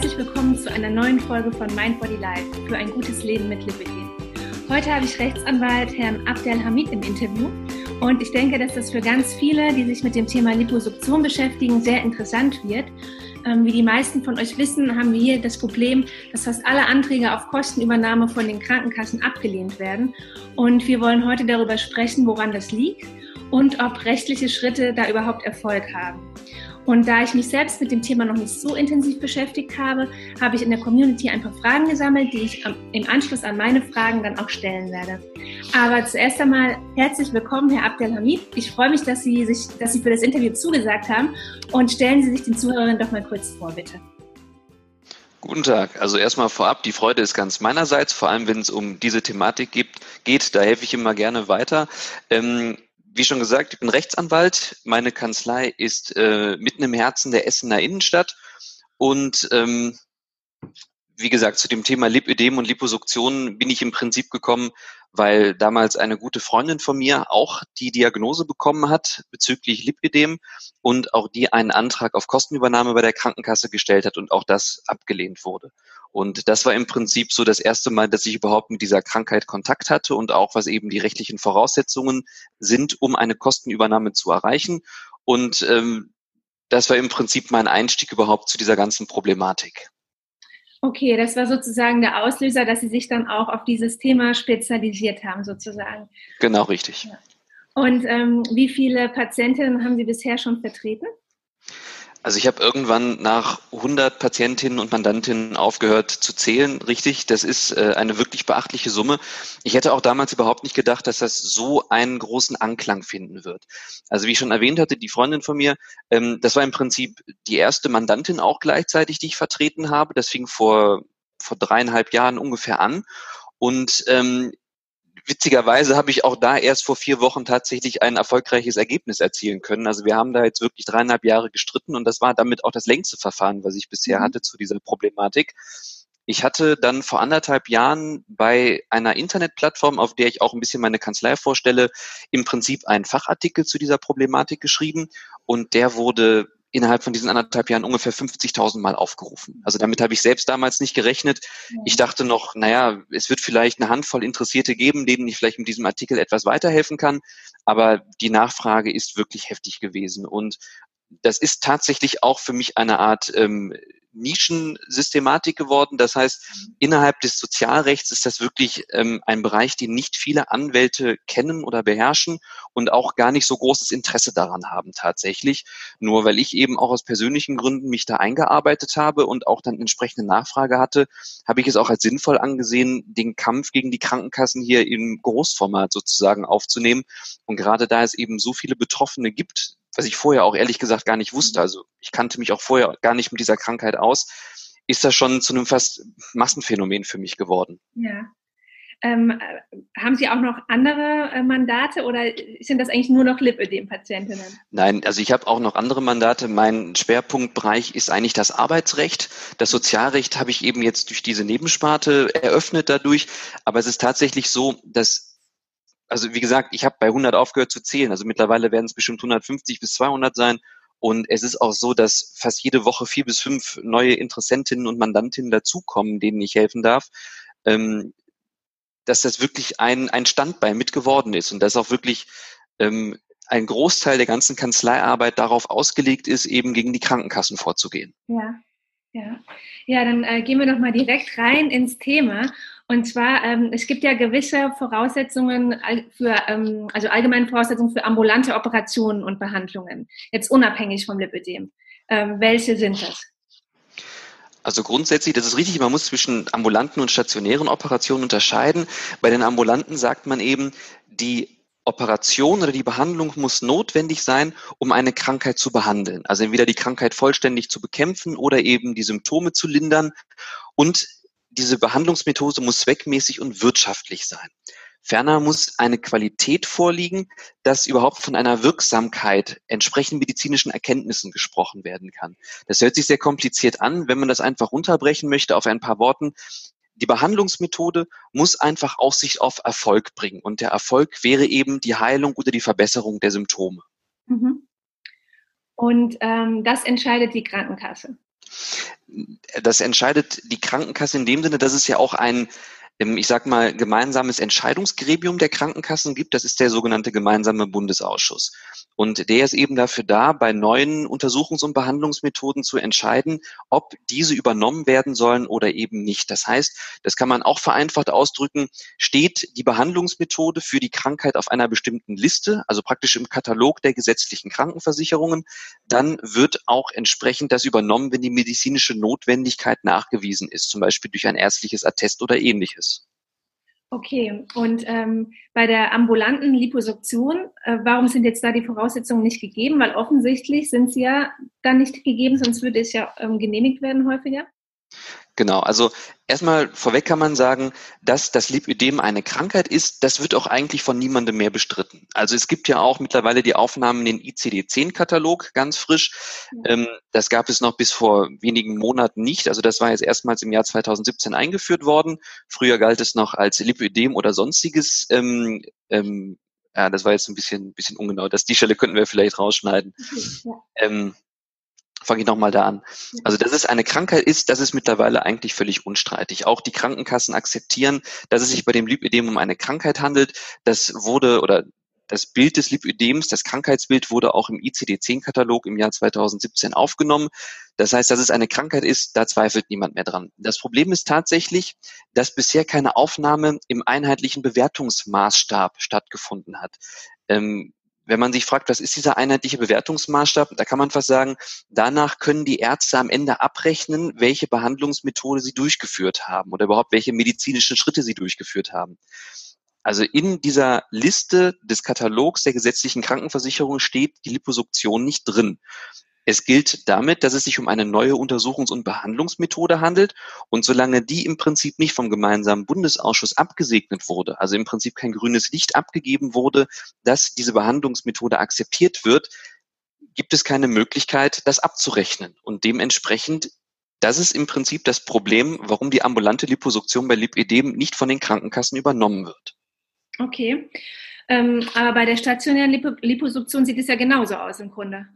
herzlich willkommen zu einer neuen Folge von Mind Body Life für ein gutes Leben mit Lipidem. Heute habe ich Rechtsanwalt Herrn Abdel Hamid im Interview und ich denke, dass das für ganz viele, die sich mit dem Thema Liposuktion beschäftigen, sehr interessant wird. Ähm, wie die meisten von euch wissen, haben wir hier das Problem, dass fast alle Anträge auf Kostenübernahme von den Krankenkassen abgelehnt werden. Und wir wollen heute darüber sprechen, woran das liegt und ob rechtliche Schritte da überhaupt Erfolg haben. Und da ich mich selbst mit dem Thema noch nicht so intensiv beschäftigt habe, habe ich in der Community ein paar Fragen gesammelt, die ich im Anschluss an meine Fragen dann auch stellen werde. Aber zuerst einmal herzlich willkommen, Herr Abdelhamid. Ich freue mich, dass Sie, sich, dass Sie für das Interview zugesagt haben. Und stellen Sie sich den Zuhörern doch mal kurz vor, bitte. Guten Tag. Also erstmal vorab, die Freude ist ganz meinerseits, vor allem wenn es um diese Thematik gibt, geht. Da helfe ich immer gerne weiter. Ähm, wie schon gesagt, ich bin Rechtsanwalt. Meine Kanzlei ist äh, mitten im Herzen der Essener Innenstadt. Und ähm, wie gesagt, zu dem Thema Lipödem und Liposuktion bin ich im Prinzip gekommen, weil damals eine gute Freundin von mir auch die Diagnose bekommen hat bezüglich Lipödem und auch die einen Antrag auf Kostenübernahme bei der Krankenkasse gestellt hat und auch das abgelehnt wurde. Und das war im Prinzip so das erste Mal, dass ich überhaupt mit dieser Krankheit Kontakt hatte und auch was eben die rechtlichen Voraussetzungen sind, um eine Kostenübernahme zu erreichen. Und ähm, das war im Prinzip mein Einstieg überhaupt zu dieser ganzen Problematik. Okay, das war sozusagen der Auslöser, dass Sie sich dann auch auf dieses Thema spezialisiert haben, sozusagen. Genau, richtig. Und ähm, wie viele Patientinnen haben Sie bisher schon vertreten? Also ich habe irgendwann nach 100 Patientinnen und Mandantinnen aufgehört zu zählen, richtig. Das ist äh, eine wirklich beachtliche Summe. Ich hätte auch damals überhaupt nicht gedacht, dass das so einen großen Anklang finden wird. Also wie ich schon erwähnt hatte, die Freundin von mir, ähm, das war im Prinzip die erste Mandantin auch gleichzeitig, die ich vertreten habe. Das fing vor, vor dreieinhalb Jahren ungefähr an. Und ähm, witzigerweise habe ich auch da erst vor vier Wochen tatsächlich ein erfolgreiches Ergebnis erzielen können. Also wir haben da jetzt wirklich dreieinhalb Jahre gestritten und das war damit auch das längste Verfahren, was ich bisher mhm. hatte zu dieser Problematik. Ich hatte dann vor anderthalb Jahren bei einer Internetplattform, auf der ich auch ein bisschen meine Kanzlei vorstelle, im Prinzip einen Fachartikel zu dieser Problematik geschrieben und der wurde innerhalb von diesen anderthalb Jahren ungefähr 50.000 Mal aufgerufen. Also damit habe ich selbst damals nicht gerechnet. Ich dachte noch, naja, es wird vielleicht eine Handvoll Interessierte geben, denen ich vielleicht mit diesem Artikel etwas weiterhelfen kann. Aber die Nachfrage ist wirklich heftig gewesen. Und das ist tatsächlich auch für mich eine Art ähm, Nischensystematik geworden. Das heißt, mhm. innerhalb des Sozialrechts ist das wirklich ähm, ein Bereich, den nicht viele Anwälte kennen oder beherrschen und auch gar nicht so großes Interesse daran haben tatsächlich. Nur weil ich eben auch aus persönlichen Gründen mich da eingearbeitet habe und auch dann entsprechende Nachfrage hatte, habe ich es auch als sinnvoll angesehen, den Kampf gegen die Krankenkassen hier im Großformat sozusagen aufzunehmen. Und gerade da es eben so viele Betroffene gibt, was ich vorher auch ehrlich gesagt gar nicht wusste. Also ich kannte mich auch vorher gar nicht mit dieser Krankheit aus. Ist das schon zu einem fast Massenphänomen für mich geworden. Ja. Ähm, äh, haben Sie auch noch andere äh, Mandate oder sind das eigentlich nur noch Lipödem-Patientinnen? Nein, also ich habe auch noch andere Mandate. Mein Schwerpunktbereich ist eigentlich das Arbeitsrecht. Das Sozialrecht habe ich eben jetzt durch diese Nebensparte eröffnet dadurch. Aber es ist tatsächlich so, dass also wie gesagt, ich habe bei 100 aufgehört zu zählen. Also mittlerweile werden es bestimmt 150 bis 200 sein. Und es ist auch so, dass fast jede Woche vier bis fünf neue Interessentinnen und Mandantinnen dazukommen, denen ich helfen darf. Ähm, dass das wirklich ein, ein Standbein mit geworden ist und dass auch wirklich ähm, ein Großteil der ganzen Kanzleiarbeit darauf ausgelegt ist, eben gegen die Krankenkassen vorzugehen. Ja, ja. Ja, dann äh, gehen wir doch mal direkt rein ins Thema. Und zwar, ähm, es gibt ja gewisse Voraussetzungen für, ähm, also allgemeine Voraussetzungen für ambulante Operationen und Behandlungen, jetzt unabhängig vom Lipödem. Ähm, welche sind das? Also grundsätzlich, das ist richtig, man muss zwischen ambulanten und stationären Operationen unterscheiden. Bei den ambulanten sagt man eben, die Operation oder die Behandlung muss notwendig sein, um eine Krankheit zu behandeln. Also entweder die Krankheit vollständig zu bekämpfen oder eben die Symptome zu lindern. Und diese Behandlungsmethode muss zweckmäßig und wirtschaftlich sein. Ferner muss eine Qualität vorliegen, dass überhaupt von einer Wirksamkeit entsprechend medizinischen Erkenntnissen gesprochen werden kann. Das hört sich sehr kompliziert an, wenn man das einfach runterbrechen möchte auf ein paar Worten. Die Behandlungsmethode muss einfach Aussicht auf Erfolg bringen. Und der Erfolg wäre eben die Heilung oder die Verbesserung der Symptome. Mhm. Und ähm, das entscheidet die Krankenkasse. Das entscheidet die Krankenkasse in dem Sinne, dass es ja auch ein ich sag mal, gemeinsames Entscheidungsgremium der Krankenkassen gibt. Das ist der sogenannte gemeinsame Bundesausschuss. Und der ist eben dafür da, bei neuen Untersuchungs- und Behandlungsmethoden zu entscheiden, ob diese übernommen werden sollen oder eben nicht. Das heißt, das kann man auch vereinfacht ausdrücken, steht die Behandlungsmethode für die Krankheit auf einer bestimmten Liste, also praktisch im Katalog der gesetzlichen Krankenversicherungen, dann wird auch entsprechend das übernommen, wenn die medizinische Notwendigkeit nachgewiesen ist, zum Beispiel durch ein ärztliches Attest oder ähnliches. Okay, und ähm, bei der ambulanten Liposuktion, äh, warum sind jetzt da die Voraussetzungen nicht gegeben? Weil offensichtlich sind sie ja dann nicht gegeben, sonst würde es ja ähm, genehmigt werden häufiger. Genau, also erstmal vorweg kann man sagen, dass das Lipödem eine Krankheit ist, das wird auch eigentlich von niemandem mehr bestritten. Also es gibt ja auch mittlerweile die Aufnahmen in den ICD-10-Katalog, ganz frisch. Ja. Ähm, das gab es noch bis vor wenigen Monaten nicht. Also das war jetzt erstmals im Jahr 2017 eingeführt worden. Früher galt es noch als Lipödem oder sonstiges ähm, ähm, ja, das war jetzt ein bisschen, bisschen ungenau. Das, die Stelle könnten wir vielleicht rausschneiden. Ja. Ähm, fange ich nochmal da an. Also, dass es eine Krankheit ist, das ist mittlerweile eigentlich völlig unstreitig. Auch die Krankenkassen akzeptieren, dass es sich bei dem Lipödem um eine Krankheit handelt. Das wurde oder das Bild des Lipödems, das Krankheitsbild wurde auch im ICD-10-Katalog im Jahr 2017 aufgenommen. Das heißt, dass es eine Krankheit ist, da zweifelt niemand mehr dran. Das Problem ist tatsächlich, dass bisher keine Aufnahme im einheitlichen Bewertungsmaßstab stattgefunden hat. Ähm, wenn man sich fragt, was ist dieser einheitliche Bewertungsmaßstab, da kann man fast sagen, danach können die Ärzte am Ende abrechnen, welche Behandlungsmethode sie durchgeführt haben oder überhaupt welche medizinischen Schritte sie durchgeführt haben. Also in dieser Liste des Katalogs der gesetzlichen Krankenversicherung steht die Liposuktion nicht drin. Es gilt damit, dass es sich um eine neue Untersuchungs- und Behandlungsmethode handelt. Und solange die im Prinzip nicht vom gemeinsamen Bundesausschuss abgesegnet wurde, also im Prinzip kein grünes Licht abgegeben wurde, dass diese Behandlungsmethode akzeptiert wird, gibt es keine Möglichkeit, das abzurechnen. Und dementsprechend, das ist im Prinzip das Problem, warum die ambulante Liposuktion bei Lipidem nicht von den Krankenkassen übernommen wird. Okay. Ähm, aber bei der stationären Lip Liposuktion sieht es ja genauso aus im Grunde.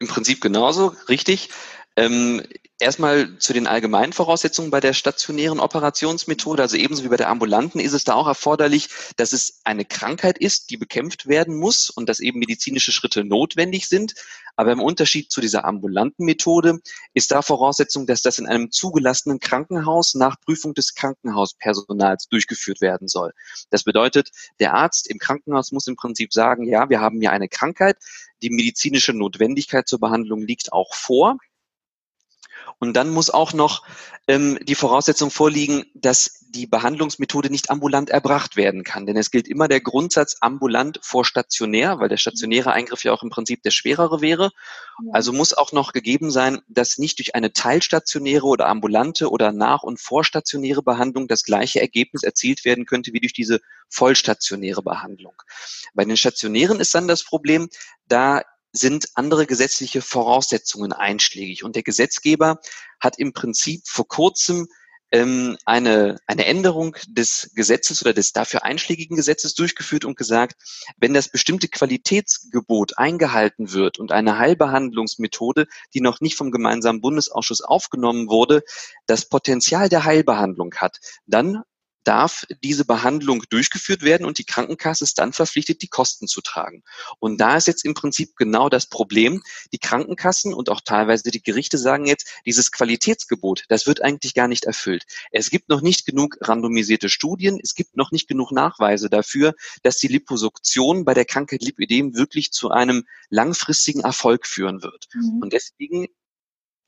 Im Prinzip genauso, richtig. Ähm, erstmal zu den allgemeinen Voraussetzungen bei der stationären Operationsmethode. Also ebenso wie bei der ambulanten ist es da auch erforderlich, dass es eine Krankheit ist, die bekämpft werden muss und dass eben medizinische Schritte notwendig sind. Aber im Unterschied zu dieser ambulanten Methode ist da Voraussetzung, dass das in einem zugelassenen Krankenhaus nach Prüfung des Krankenhauspersonals durchgeführt werden soll. Das bedeutet, der Arzt im Krankenhaus muss im Prinzip sagen, ja, wir haben hier eine Krankheit, die medizinische Notwendigkeit zur Behandlung liegt auch vor. Und dann muss auch noch ähm, die Voraussetzung vorliegen, dass die Behandlungsmethode nicht ambulant erbracht werden kann. Denn es gilt immer der Grundsatz ambulant vor stationär, weil der stationäre Eingriff ja auch im Prinzip der schwerere wäre. Also muss auch noch gegeben sein, dass nicht durch eine teilstationäre oder ambulante oder nach- und vorstationäre Behandlung das gleiche Ergebnis erzielt werden könnte wie durch diese vollstationäre Behandlung. Bei den stationären ist dann das Problem, da sind andere gesetzliche Voraussetzungen einschlägig. Und der Gesetzgeber hat im Prinzip vor kurzem ähm, eine, eine Änderung des Gesetzes oder des dafür einschlägigen Gesetzes durchgeführt und gesagt, wenn das bestimmte Qualitätsgebot eingehalten wird und eine Heilbehandlungsmethode, die noch nicht vom gemeinsamen Bundesausschuss aufgenommen wurde, das Potenzial der Heilbehandlung hat, dann darf diese Behandlung durchgeführt werden und die Krankenkasse ist dann verpflichtet, die Kosten zu tragen. Und da ist jetzt im Prinzip genau das Problem. Die Krankenkassen und auch teilweise die Gerichte sagen jetzt, dieses Qualitätsgebot, das wird eigentlich gar nicht erfüllt. Es gibt noch nicht genug randomisierte Studien, es gibt noch nicht genug Nachweise dafür, dass die Liposuktion bei der Krankheit Lipödem wirklich zu einem langfristigen Erfolg führen wird. Mhm. Und deswegen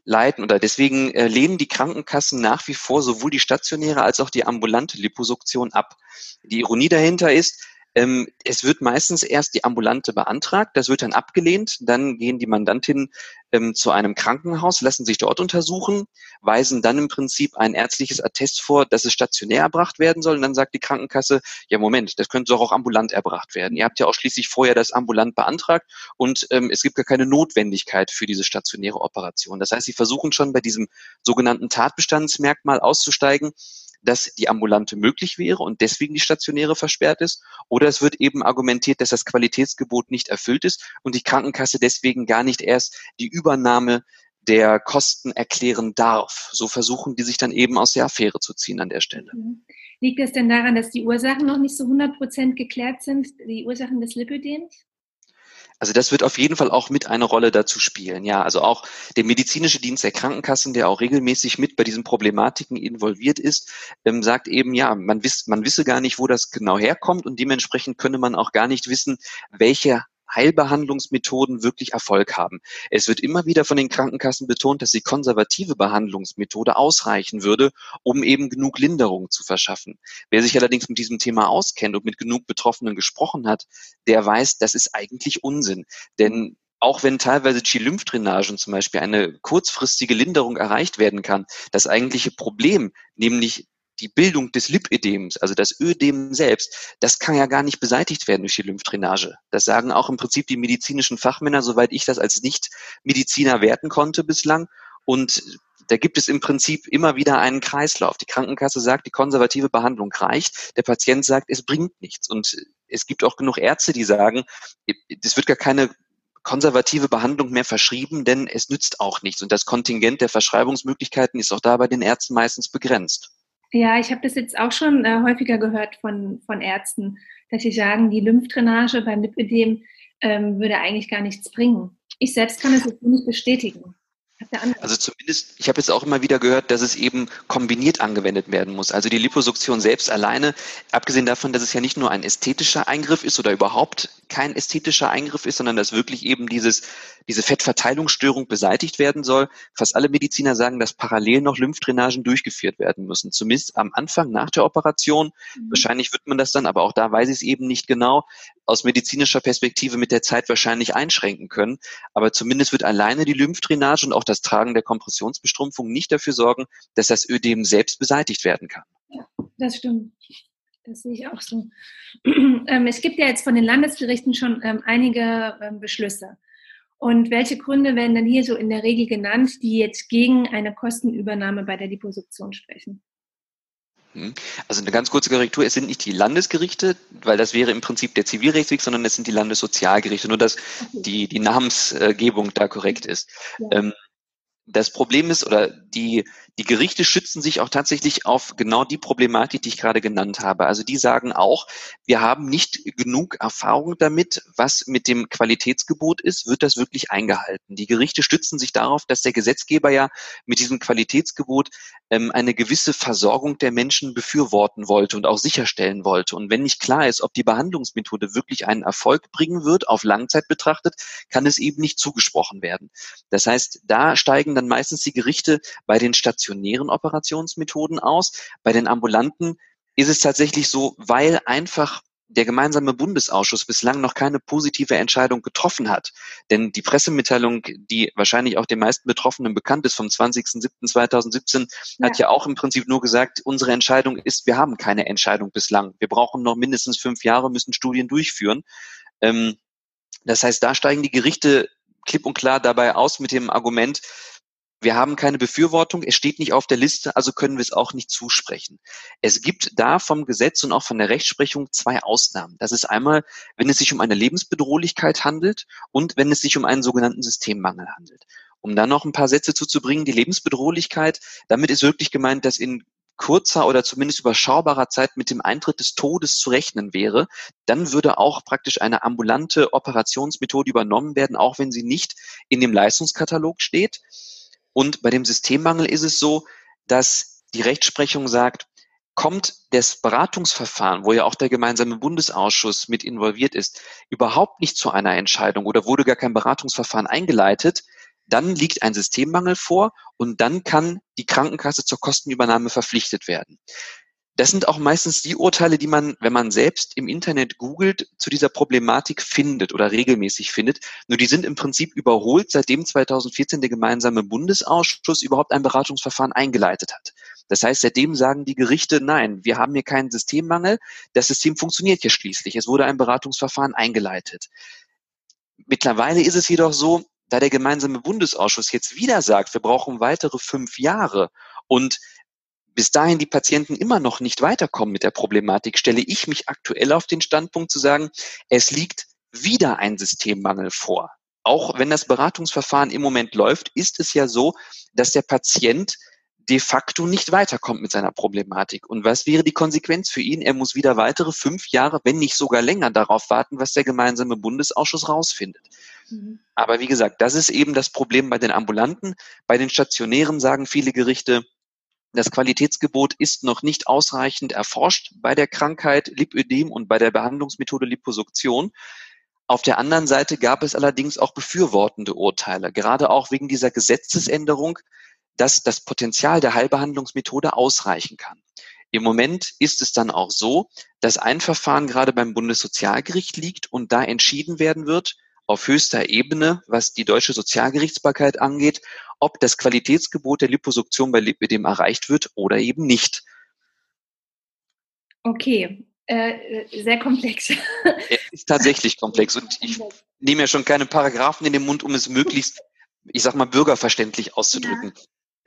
leiten oder deswegen äh, lehnen die Krankenkassen nach wie vor sowohl die stationäre als auch die ambulante Liposuktion ab. Die Ironie dahinter ist, ähm, es wird meistens erst die ambulante beantragt, das wird dann abgelehnt, dann gehen die Mandantinnen ähm, zu einem Krankenhaus, lassen sich dort untersuchen, weisen dann im Prinzip ein ärztliches Attest vor, dass es stationär erbracht werden soll und dann sagt die Krankenkasse, ja Moment, das könnte doch auch ambulant erbracht werden. Ihr habt ja auch schließlich vorher das ambulant beantragt und ähm, es gibt gar keine Notwendigkeit für diese stationäre Operation. Das heißt, sie versuchen schon bei diesem sogenannten Tatbestandsmerkmal auszusteigen, dass die ambulante möglich wäre und deswegen die stationäre versperrt ist. Oder es wird eben argumentiert, dass das Qualitätsgebot nicht erfüllt ist und die Krankenkasse deswegen gar nicht erst die Übernahme der Kosten erklären darf. So versuchen die sich dann eben aus der Affäre zu ziehen an der Stelle. Mhm. Liegt es denn daran, dass die Ursachen noch nicht so 100 Prozent geklärt sind, die Ursachen des Lipödems? Also das wird auf jeden Fall auch mit eine Rolle dazu spielen. Ja, also auch der medizinische Dienst der Krankenkassen, der auch regelmäßig mit bei diesen Problematiken involviert ist, ähm, sagt eben, ja, man, wiss, man wisse gar nicht, wo das genau herkommt und dementsprechend könne man auch gar nicht wissen, welche Heilbehandlungsmethoden wirklich Erfolg haben. Es wird immer wieder von den Krankenkassen betont, dass die konservative Behandlungsmethode ausreichen würde, um eben genug Linderung zu verschaffen. Wer sich allerdings mit diesem Thema auskennt und mit genug Betroffenen gesprochen hat, der weiß, das ist eigentlich Unsinn. Denn auch wenn teilweise Chi-Lymphdrainagen zum Beispiel eine kurzfristige Linderung erreicht werden kann, das eigentliche Problem, nämlich die Bildung des Lipödems, also das Ödem selbst, das kann ja gar nicht beseitigt werden durch die Lymphdrainage. Das sagen auch im Prinzip die medizinischen Fachmänner, soweit ich das als Nicht-Mediziner werten konnte bislang. Und da gibt es im Prinzip immer wieder einen Kreislauf. Die Krankenkasse sagt, die konservative Behandlung reicht. Der Patient sagt, es bringt nichts. Und es gibt auch genug Ärzte, die sagen, es wird gar keine konservative Behandlung mehr verschrieben, denn es nützt auch nichts. Und das Kontingent der Verschreibungsmöglichkeiten ist auch da bei den Ärzten meistens begrenzt. Ja, ich habe das jetzt auch schon äh, häufiger gehört von, von Ärzten, dass sie sagen, die Lymphdrainage beim Lipödem ähm, würde eigentlich gar nichts bringen. Ich selbst kann es jetzt nicht bestätigen. Also zumindest, ich habe jetzt auch immer wieder gehört, dass es eben kombiniert angewendet werden muss. Also die Liposuktion selbst alleine, abgesehen davon, dass es ja nicht nur ein ästhetischer Eingriff ist oder überhaupt kein ästhetischer Eingriff ist, sondern dass wirklich eben dieses, diese Fettverteilungsstörung beseitigt werden soll. Fast alle Mediziner sagen, dass parallel noch Lymphdrainagen durchgeführt werden müssen. Zumindest am Anfang nach der Operation. Mhm. Wahrscheinlich wird man das dann, aber auch da weiß ich es eben nicht genau, aus medizinischer Perspektive mit der Zeit wahrscheinlich einschränken können. Aber zumindest wird alleine die Lymphdrainage und auch das Tragen der Kompressionsbestrumpfung nicht dafür sorgen, dass das Ödem selbst beseitigt werden kann. Ja, das stimmt. Das sehe ich auch so. ähm, es gibt ja jetzt von den Landesgerichten schon ähm, einige ähm, Beschlüsse. Und welche Gründe werden dann hier so in der Regel genannt, die jetzt gegen eine Kostenübernahme bei der Liposuktion sprechen? Hm. Also eine ganz kurze Korrektur, es sind nicht die Landesgerichte, weil das wäre im Prinzip der Zivilrechtsweg, sondern es sind die Landessozialgerichte, nur dass okay. die, die Namensgebung da korrekt ist. Ja. Ähm, das Problem ist, oder die, die Gerichte schützen sich auch tatsächlich auf genau die Problematik, die ich gerade genannt habe. Also die sagen auch, wir haben nicht genug Erfahrung damit, was mit dem Qualitätsgebot ist, wird das wirklich eingehalten. Die Gerichte stützen sich darauf, dass der Gesetzgeber ja mit diesem Qualitätsgebot ähm, eine gewisse Versorgung der Menschen befürworten wollte und auch sicherstellen wollte. Und wenn nicht klar ist, ob die Behandlungsmethode wirklich einen Erfolg bringen wird, auf Langzeit betrachtet, kann es eben nicht zugesprochen werden. Das heißt, da steigen dann meistens die Gerichte bei den stationären Operationsmethoden aus. Bei den ambulanten ist es tatsächlich so, weil einfach der gemeinsame Bundesausschuss bislang noch keine positive Entscheidung getroffen hat. Denn die Pressemitteilung, die wahrscheinlich auch den meisten Betroffenen bekannt ist, vom 20.07.2017, ja. hat ja auch im Prinzip nur gesagt, unsere Entscheidung ist, wir haben keine Entscheidung bislang. Wir brauchen noch mindestens fünf Jahre, müssen Studien durchführen. Ähm, das heißt, da steigen die Gerichte klipp und klar dabei aus mit dem Argument, wir haben keine Befürwortung, es steht nicht auf der Liste, also können wir es auch nicht zusprechen. Es gibt da vom Gesetz und auch von der Rechtsprechung zwei Ausnahmen. Das ist einmal, wenn es sich um eine Lebensbedrohlichkeit handelt und wenn es sich um einen sogenannten Systemmangel handelt. Um da noch ein paar Sätze zuzubringen, die Lebensbedrohlichkeit, damit ist wirklich gemeint, dass in kurzer oder zumindest überschaubarer Zeit mit dem Eintritt des Todes zu rechnen wäre, dann würde auch praktisch eine ambulante Operationsmethode übernommen werden, auch wenn sie nicht in dem Leistungskatalog steht. Und bei dem Systemmangel ist es so, dass die Rechtsprechung sagt, kommt das Beratungsverfahren, wo ja auch der gemeinsame Bundesausschuss mit involviert ist, überhaupt nicht zu einer Entscheidung oder wurde gar kein Beratungsverfahren eingeleitet, dann liegt ein Systemmangel vor und dann kann die Krankenkasse zur Kostenübernahme verpflichtet werden. Das sind auch meistens die Urteile, die man, wenn man selbst im Internet googelt, zu dieser Problematik findet oder regelmäßig findet. Nur die sind im Prinzip überholt, seitdem 2014 der gemeinsame Bundesausschuss überhaupt ein Beratungsverfahren eingeleitet hat. Das heißt, seitdem sagen die Gerichte, nein, wir haben hier keinen Systemmangel. Das System funktioniert ja schließlich. Es wurde ein Beratungsverfahren eingeleitet. Mittlerweile ist es jedoch so, da der gemeinsame Bundesausschuss jetzt wieder sagt, wir brauchen weitere fünf Jahre und bis dahin die Patienten immer noch nicht weiterkommen mit der Problematik, stelle ich mich aktuell auf den Standpunkt zu sagen, es liegt wieder ein Systemmangel vor. auch wenn das Beratungsverfahren im Moment läuft, ist es ja so, dass der Patient de facto nicht weiterkommt mit seiner Problematik. Und was wäre die Konsequenz für ihn? Er muss wieder weitere fünf Jahre, wenn nicht sogar länger, darauf warten, was der gemeinsame Bundesausschuss rausfindet. Mhm. Aber wie gesagt, das ist eben das Problem bei den Ambulanten. Bei den Stationären sagen viele Gerichte, das Qualitätsgebot ist noch nicht ausreichend erforscht bei der Krankheit Lipödem und bei der Behandlungsmethode Liposuktion. Auf der anderen Seite gab es allerdings auch befürwortende Urteile, gerade auch wegen dieser Gesetzesänderung, dass das Potenzial der Heilbehandlungsmethode ausreichen kann. Im Moment ist es dann auch so, dass ein Verfahren gerade beim Bundessozialgericht liegt und da entschieden werden wird, auf höchster Ebene, was die deutsche Sozialgerichtsbarkeit angeht, ob das Qualitätsgebot der Liposuktion bei Lipidem erreicht wird oder eben nicht. Okay, äh, sehr komplex. Er ist tatsächlich komplex und ich nehme ja schon keine Paragraphen in den Mund, um es möglichst, ich sag mal, bürgerverständlich auszudrücken. Ja.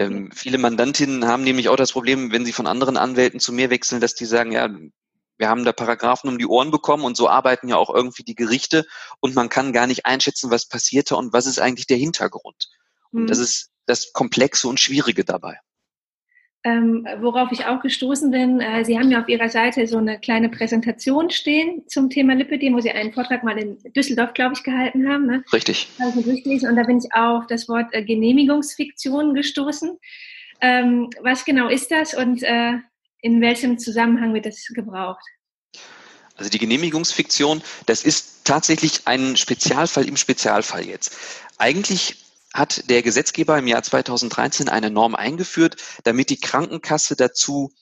Ähm, viele Mandantinnen haben nämlich auch das Problem, wenn sie von anderen Anwälten zu mir wechseln, dass die sagen, ja, wir haben da Paragraphen um die Ohren bekommen und so arbeiten ja auch irgendwie die Gerichte und man kann gar nicht einschätzen, was passierte und was ist eigentlich der Hintergrund. Und mhm. das ist das Komplexe und Schwierige dabei. Ähm, worauf ich auch gestoßen bin, äh, Sie haben ja auf Ihrer Seite so eine kleine Präsentation stehen zum Thema Lipidem, wo Sie einen Vortrag mal in Düsseldorf, glaube ich, gehalten haben. Ne? Richtig. Mir durchgelesen und da bin ich auf das Wort äh, Genehmigungsfiktion gestoßen. Ähm, was genau ist das und äh, in welchem Zusammenhang wird das gebraucht? Also die Genehmigungsfiktion, das ist tatsächlich ein Spezialfall im Spezialfall jetzt. Eigentlich hat der Gesetzgeber im Jahr 2013 eine Norm eingeführt, damit die Krankenkasse dazu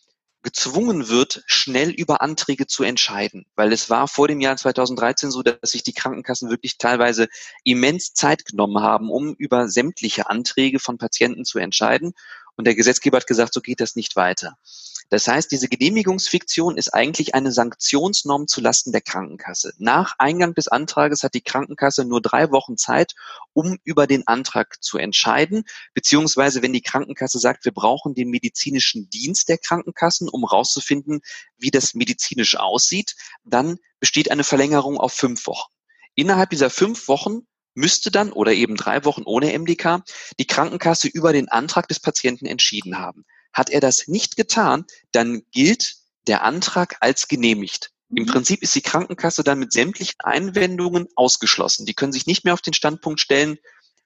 gezwungen wird, schnell über Anträge zu entscheiden. Weil es war vor dem Jahr 2013 so, dass sich die Krankenkassen wirklich teilweise immens Zeit genommen haben, um über sämtliche Anträge von Patienten zu entscheiden. Und der Gesetzgeber hat gesagt, so geht das nicht weiter. Das heißt, diese Genehmigungsfiktion ist eigentlich eine Sanktionsnorm zulasten der Krankenkasse. Nach Eingang des Antrages hat die Krankenkasse nur drei Wochen Zeit, um über den Antrag zu entscheiden, beziehungsweise wenn die Krankenkasse sagt, wir brauchen den medizinischen Dienst der Krankenkassen, um rauszufinden, wie das medizinisch aussieht, dann besteht eine Verlängerung auf fünf Wochen. Innerhalb dieser fünf Wochen müsste dann oder eben drei Wochen ohne MDK die Krankenkasse über den Antrag des Patienten entschieden haben. Hat er das nicht getan, dann gilt der Antrag als genehmigt. Im mhm. Prinzip ist die Krankenkasse dann mit sämtlichen Einwendungen ausgeschlossen. Die können sich nicht mehr auf den Standpunkt stellen,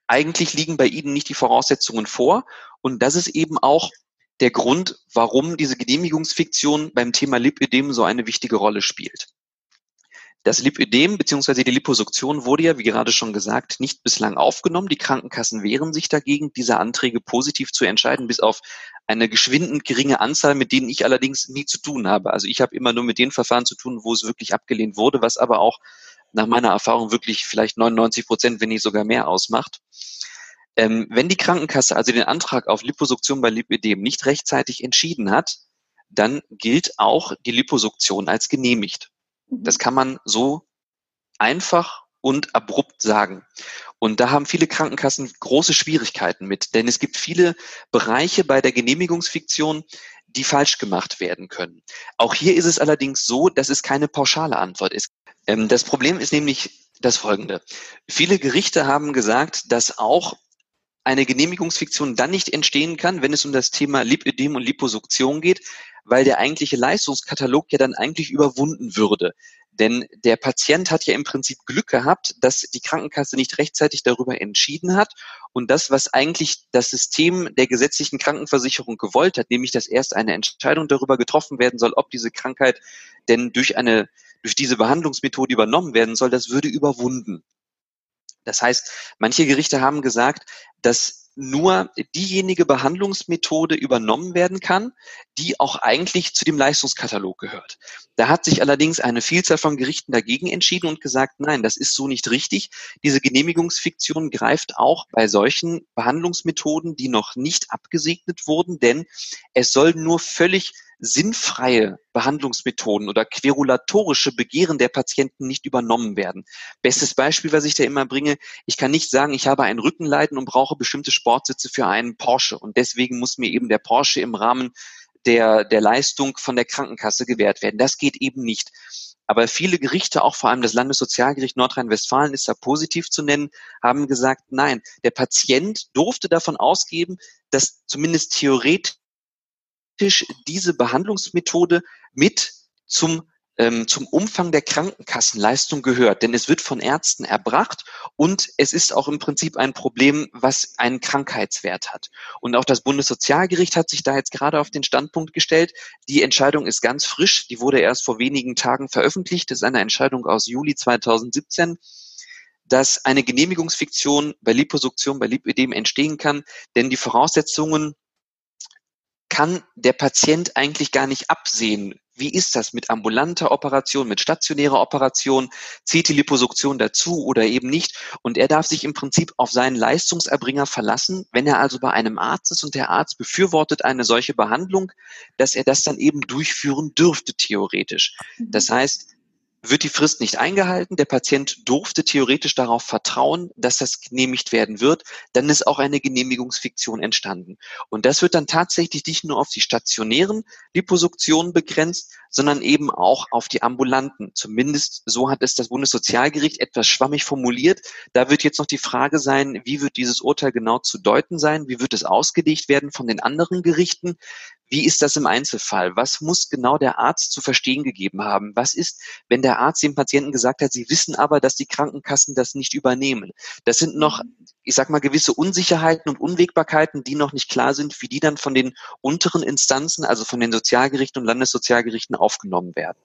eigentlich liegen bei Ihnen nicht die Voraussetzungen vor. Und das ist eben auch der Grund, warum diese Genehmigungsfiktion beim Thema Lipödem so eine wichtige Rolle spielt. Das Lipödem bzw. die Liposuktion wurde ja, wie gerade schon gesagt, nicht bislang aufgenommen. Die Krankenkassen wehren sich dagegen, diese Anträge positiv zu entscheiden, bis auf eine geschwindend geringe Anzahl, mit denen ich allerdings nie zu tun habe. Also ich habe immer nur mit den Verfahren zu tun, wo es wirklich abgelehnt wurde, was aber auch nach meiner Erfahrung wirklich vielleicht 99 Prozent, wenn nicht sogar mehr ausmacht. Ähm, wenn die Krankenkasse also den Antrag auf Liposuktion bei Lipödem nicht rechtzeitig entschieden hat, dann gilt auch die Liposuktion als genehmigt. Das mhm. kann man so einfach und abrupt sagen. Und da haben viele Krankenkassen große Schwierigkeiten mit, denn es gibt viele Bereiche bei der Genehmigungsfiktion, die falsch gemacht werden können. Auch hier ist es allerdings so, dass es keine pauschale Antwort ist. Ähm, das Problem ist nämlich das folgende. Viele Gerichte haben gesagt, dass auch eine Genehmigungsfiktion dann nicht entstehen kann, wenn es um das Thema Lipödem und Liposuktion geht, weil der eigentliche Leistungskatalog ja dann eigentlich überwunden würde. Denn der Patient hat ja im Prinzip Glück gehabt, dass die Krankenkasse nicht rechtzeitig darüber entschieden hat und das, was eigentlich das System der gesetzlichen Krankenversicherung gewollt hat, nämlich dass erst eine Entscheidung darüber getroffen werden soll, ob diese Krankheit denn durch eine durch diese Behandlungsmethode übernommen werden soll, das würde überwunden. Das heißt, manche Gerichte haben gesagt, dass nur diejenige Behandlungsmethode übernommen werden kann, die auch eigentlich zu dem Leistungskatalog gehört. Da hat sich allerdings eine Vielzahl von Gerichten dagegen entschieden und gesagt, nein, das ist so nicht richtig. Diese Genehmigungsfiktion greift auch bei solchen Behandlungsmethoden, die noch nicht abgesegnet wurden, denn es soll nur völlig sinnfreie Behandlungsmethoden oder querulatorische Begehren der Patienten nicht übernommen werden. Bestes Beispiel, was ich da immer bringe, ich kann nicht sagen, ich habe ein Rückenleiden und brauche bestimmte Sportsitze für einen Porsche und deswegen muss mir eben der Porsche im Rahmen der, der Leistung von der Krankenkasse gewährt werden. Das geht eben nicht. Aber viele Gerichte, auch vor allem das Landessozialgericht Nordrhein-Westfalen ist da positiv zu nennen, haben gesagt, nein, der Patient durfte davon ausgeben, dass zumindest theoretisch diese Behandlungsmethode mit zum ähm, zum Umfang der Krankenkassenleistung gehört. Denn es wird von Ärzten erbracht und es ist auch im Prinzip ein Problem, was einen Krankheitswert hat. Und auch das Bundessozialgericht hat sich da jetzt gerade auf den Standpunkt gestellt. Die Entscheidung ist ganz frisch. Die wurde erst vor wenigen Tagen veröffentlicht. Das ist eine Entscheidung aus Juli 2017 dass eine Genehmigungsfiktion bei Liposuktion, bei Lipödem entstehen kann, denn die Voraussetzungen kann der Patient eigentlich gar nicht absehen, wie ist das mit ambulanter Operation, mit stationärer Operation? Zieht die Liposuktion dazu oder eben nicht? Und er darf sich im Prinzip auf seinen Leistungserbringer verlassen, wenn er also bei einem Arzt ist und der Arzt befürwortet eine solche Behandlung, dass er das dann eben durchführen dürfte, theoretisch. Mhm. Das heißt, wird die Frist nicht eingehalten, der Patient durfte theoretisch darauf vertrauen, dass das genehmigt werden wird, dann ist auch eine Genehmigungsfiktion entstanden. Und das wird dann tatsächlich nicht nur auf die stationären Liposuktionen begrenzt, sondern eben auch auf die ambulanten. Zumindest so hat es das Bundessozialgericht etwas schwammig formuliert. Da wird jetzt noch die Frage sein, wie wird dieses Urteil genau zu deuten sein? Wie wird es ausgelegt werden von den anderen Gerichten? Wie ist das im Einzelfall? Was muss genau der Arzt zu verstehen gegeben haben? Was ist, wenn der Arzt dem Patienten gesagt hat, sie wissen aber, dass die Krankenkassen das nicht übernehmen? Das sind noch, ich sag mal, gewisse Unsicherheiten und Unwägbarkeiten, die noch nicht klar sind, wie die dann von den unteren Instanzen, also von den Sozialgerichten und Landessozialgerichten aufgenommen werden.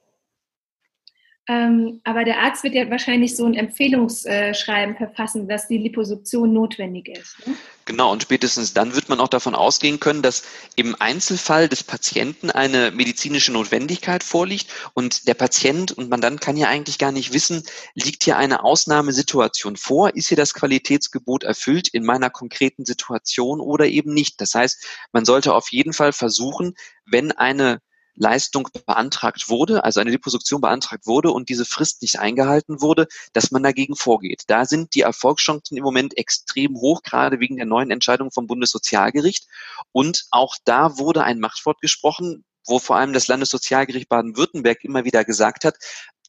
Ähm, aber der Arzt wird ja wahrscheinlich so ein Empfehlungsschreiben verfassen, dass die Liposuktion notwendig ist. Ne? Genau, und spätestens dann wird man auch davon ausgehen können, dass im Einzelfall des Patienten eine medizinische Notwendigkeit vorliegt und der Patient und man dann kann ja eigentlich gar nicht wissen, liegt hier eine Ausnahmesituation vor, ist hier das Qualitätsgebot erfüllt in meiner konkreten Situation oder eben nicht. Das heißt, man sollte auf jeden Fall versuchen, wenn eine Leistung beantragt wurde, also eine Liposuktion beantragt wurde und diese Frist nicht eingehalten wurde, dass man dagegen vorgeht. Da sind die Erfolgschancen im Moment extrem hoch, gerade wegen der neuen Entscheidung vom Bundessozialgericht. Und auch da wurde ein Machtwort gesprochen, wo vor allem das Landessozialgericht Baden-Württemberg immer wieder gesagt hat,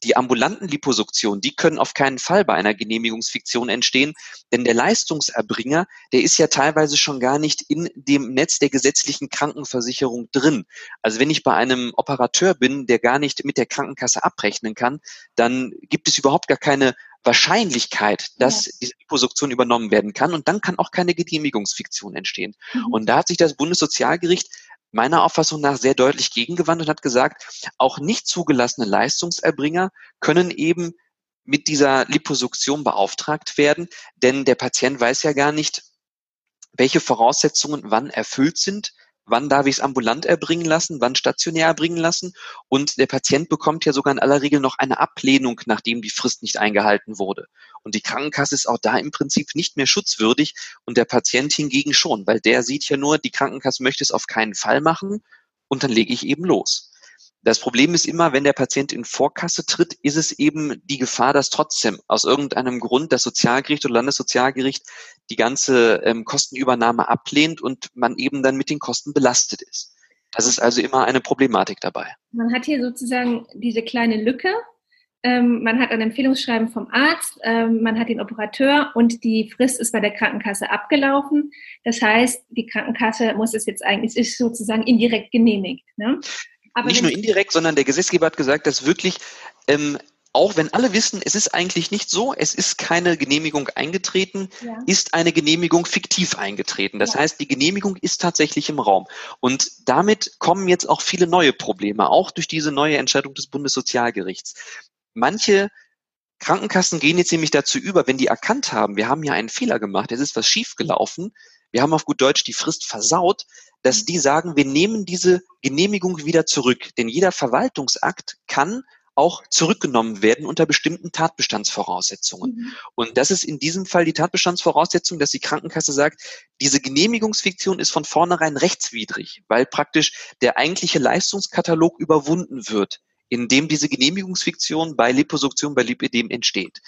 die ambulanten Liposuktionen, die können auf keinen Fall bei einer Genehmigungsfiktion entstehen, denn der Leistungserbringer, der ist ja teilweise schon gar nicht in dem Netz der gesetzlichen Krankenversicherung drin. Also wenn ich bei einem Operateur bin, der gar nicht mit der Krankenkasse abrechnen kann, dann gibt es überhaupt gar keine Wahrscheinlichkeit, dass ja. diese Liposuktion übernommen werden kann und dann kann auch keine Genehmigungsfiktion entstehen. Mhm. Und da hat sich das Bundessozialgericht meiner Auffassung nach sehr deutlich gegengewandt und hat gesagt, auch nicht zugelassene Leistungserbringer können eben mit dieser Liposuktion beauftragt werden, denn der Patient weiß ja gar nicht, welche Voraussetzungen wann erfüllt sind, wann darf ich es ambulant erbringen lassen, wann stationär erbringen lassen. Und der Patient bekommt ja sogar in aller Regel noch eine Ablehnung, nachdem die Frist nicht eingehalten wurde. Und die Krankenkasse ist auch da im Prinzip nicht mehr schutzwürdig und der Patient hingegen schon, weil der sieht ja nur, die Krankenkasse möchte es auf keinen Fall machen und dann lege ich eben los. Das Problem ist immer, wenn der Patient in Vorkasse tritt, ist es eben die Gefahr, dass trotzdem aus irgendeinem Grund das Sozialgericht oder Landessozialgericht die ganze ähm, Kostenübernahme ablehnt und man eben dann mit den Kosten belastet ist. Das ist also immer eine Problematik dabei. Man hat hier sozusagen diese kleine Lücke. Ähm, man hat ein Empfehlungsschreiben vom Arzt, ähm, man hat den Operateur und die Frist ist bei der Krankenkasse abgelaufen. Das heißt, die Krankenkasse muss es jetzt eigentlich, ist sozusagen indirekt genehmigt. Ne? Aber nicht nur indirekt, sondern der Gesetzgeber hat gesagt, dass wirklich, ähm, auch wenn alle wissen, es ist eigentlich nicht so, es ist keine Genehmigung eingetreten, ja. ist eine Genehmigung fiktiv eingetreten. Das ja. heißt, die Genehmigung ist tatsächlich im Raum. Und damit kommen jetzt auch viele neue Probleme, auch durch diese neue Entscheidung des Bundessozialgerichts. Manche Krankenkassen gehen jetzt nämlich dazu über, wenn die erkannt haben, wir haben hier einen Fehler gemacht, es ist was schiefgelaufen, wir haben auf gut Deutsch die Frist versaut, dass die sagen, wir nehmen diese Genehmigung wieder zurück. Denn jeder Verwaltungsakt kann auch zurückgenommen werden unter bestimmten Tatbestandsvoraussetzungen. Mhm. Und das ist in diesem Fall die Tatbestandsvoraussetzung, dass die Krankenkasse sagt, diese Genehmigungsfiktion ist von vornherein rechtswidrig, weil praktisch der eigentliche Leistungskatalog überwunden wird in diese Genehmigungsfiktion bei Liposuktion, bei Lipidem entsteht.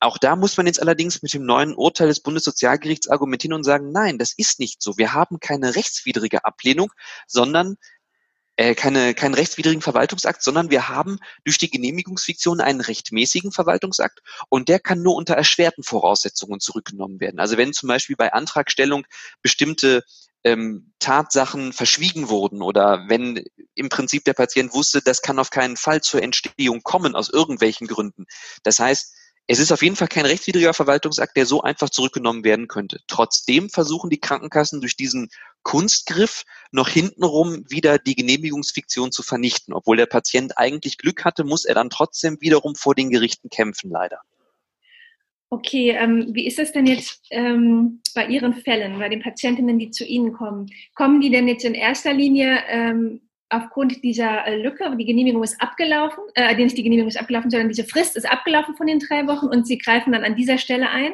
Auch da muss man jetzt allerdings mit dem neuen Urteil des Bundessozialgerichts argumentieren und sagen, nein, das ist nicht so. Wir haben keine rechtswidrige Ablehnung, sondern äh, keine, keinen rechtswidrigen Verwaltungsakt, sondern wir haben durch die Genehmigungsfiktion einen rechtmäßigen Verwaltungsakt und der kann nur unter erschwerten Voraussetzungen zurückgenommen werden. Also wenn zum Beispiel bei Antragstellung bestimmte ähm, Tatsachen verschwiegen wurden oder wenn im Prinzip der Patient wusste, das kann auf keinen Fall zur Entstehung kommen aus irgendwelchen Gründen. Das heißt, es ist auf jeden Fall kein rechtswidriger Verwaltungsakt, der so einfach zurückgenommen werden könnte. Trotzdem versuchen die Krankenkassen durch diesen Kunstgriff noch hintenrum wieder die Genehmigungsfiktion zu vernichten. Obwohl der Patient eigentlich Glück hatte, muss er dann trotzdem wiederum vor den Gerichten kämpfen, leider. Okay, ähm, wie ist das denn jetzt ähm, bei Ihren Fällen, bei den Patientinnen, die zu Ihnen kommen? Kommen die denn jetzt in erster Linie ähm, aufgrund dieser äh, Lücke, die Genehmigung ist abgelaufen, äh, nicht die Genehmigung ist abgelaufen, sondern diese Frist ist abgelaufen von den drei Wochen und Sie greifen dann an dieser Stelle ein?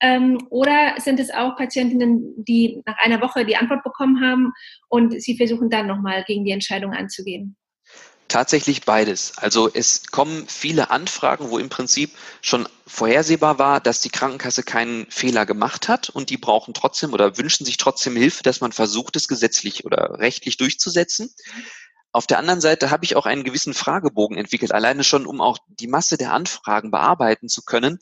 Ähm, oder sind es auch Patientinnen, die nach einer Woche die Antwort bekommen haben und Sie versuchen dann nochmal gegen die Entscheidung anzugehen? Tatsächlich beides. Also es kommen viele Anfragen, wo im Prinzip schon vorhersehbar war, dass die Krankenkasse keinen Fehler gemacht hat und die brauchen trotzdem oder wünschen sich trotzdem Hilfe, dass man versucht, es gesetzlich oder rechtlich durchzusetzen. Auf der anderen Seite habe ich auch einen gewissen Fragebogen entwickelt, alleine schon, um auch die Masse der Anfragen bearbeiten zu können,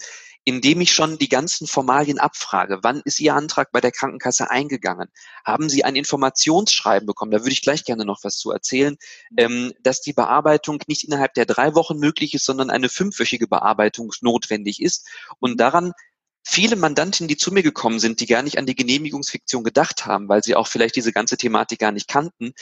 indem ich schon die ganzen Formalien abfrage. Wann ist Ihr Antrag bei der Krankenkasse eingegangen? Haben Sie ein Informationsschreiben bekommen? Da würde ich gleich gerne noch was zu erzählen, ähm, dass die Bearbeitung nicht innerhalb der drei Wochen möglich ist, sondern eine fünfwöchige Bearbeitung notwendig ist. Und daran viele Mandantinnen, die zu mir gekommen sind, die gar nicht an die Genehmigungsfiktion gedacht haben, weil sie auch vielleicht diese ganze Thematik gar nicht kannten,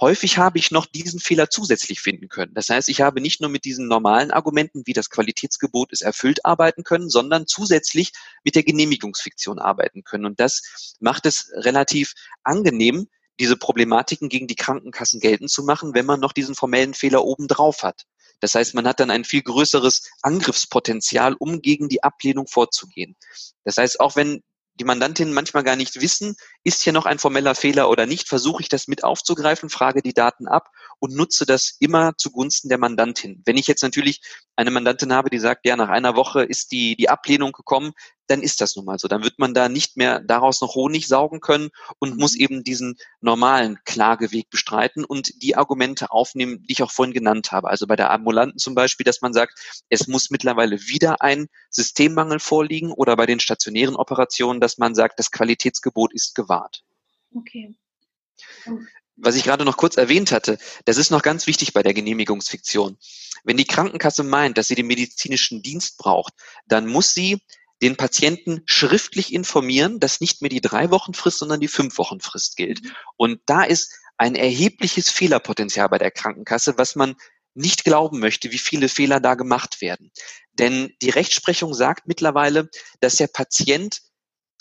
Häufig habe ich noch diesen Fehler zusätzlich finden können. Das heißt, ich habe nicht nur mit diesen normalen Argumenten, wie das Qualitätsgebot ist erfüllt, arbeiten können, sondern zusätzlich mit der Genehmigungsfiktion arbeiten können. Und das macht es relativ angenehm, diese Problematiken gegen die Krankenkassen geltend zu machen, wenn man noch diesen formellen Fehler obendrauf hat. Das heißt, man hat dann ein viel größeres Angriffspotenzial, um gegen die Ablehnung vorzugehen. Das heißt, auch wenn die Mandantinnen manchmal gar nicht wissen, ist hier noch ein formeller Fehler oder nicht, versuche ich das mit aufzugreifen, frage die Daten ab und nutze das immer zugunsten der Mandantin. Wenn ich jetzt natürlich eine Mandantin habe, die sagt, ja, nach einer Woche ist die, die Ablehnung gekommen, dann ist das nun mal so. Dann wird man da nicht mehr daraus noch Honig saugen können und muss eben diesen normalen Klageweg bestreiten und die Argumente aufnehmen, die ich auch vorhin genannt habe. Also bei der Ambulanten zum Beispiel, dass man sagt, es muss mittlerweile wieder ein Systemmangel vorliegen oder bei den stationären Operationen, dass man sagt, das Qualitätsgebot ist gewahrt. Okay. Was ich gerade noch kurz erwähnt hatte, das ist noch ganz wichtig bei der Genehmigungsfiktion. Wenn die Krankenkasse meint, dass sie den medizinischen Dienst braucht, dann muss sie den Patienten schriftlich informieren, dass nicht mehr die drei Wochen Frist, sondern die fünf Wochen Frist gilt. Mhm. Und da ist ein erhebliches Fehlerpotenzial bei der Krankenkasse, was man nicht glauben möchte, wie viele Fehler da gemacht werden. Denn die Rechtsprechung sagt mittlerweile, dass der Patient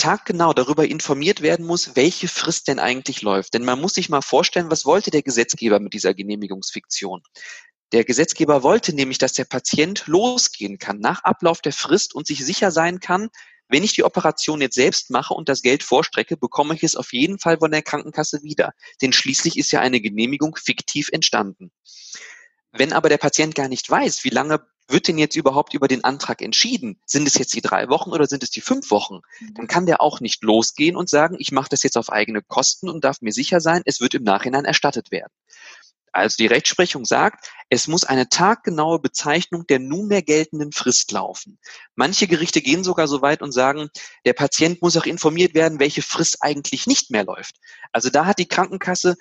taggenau darüber informiert werden muss, welche Frist denn eigentlich läuft. Denn man muss sich mal vorstellen, was wollte der Gesetzgeber mit dieser Genehmigungsfiktion? Der Gesetzgeber wollte nämlich, dass der Patient losgehen kann nach Ablauf der Frist und sich sicher sein kann, wenn ich die Operation jetzt selbst mache und das Geld vorstrecke, bekomme ich es auf jeden Fall von der Krankenkasse wieder. Denn schließlich ist ja eine Genehmigung fiktiv entstanden. Wenn aber der Patient gar nicht weiß, wie lange wird denn jetzt überhaupt über den Antrag entschieden? Sind es jetzt die drei Wochen oder sind es die fünf Wochen? Mhm. Dann kann der auch nicht losgehen und sagen, ich mache das jetzt auf eigene Kosten und darf mir sicher sein, es wird im Nachhinein erstattet werden. Also die Rechtsprechung sagt, es muss eine taggenaue Bezeichnung der nunmehr geltenden Frist laufen. Manche Gerichte gehen sogar so weit und sagen, der Patient muss auch informiert werden, welche Frist eigentlich nicht mehr läuft. Also da hat die Krankenkasse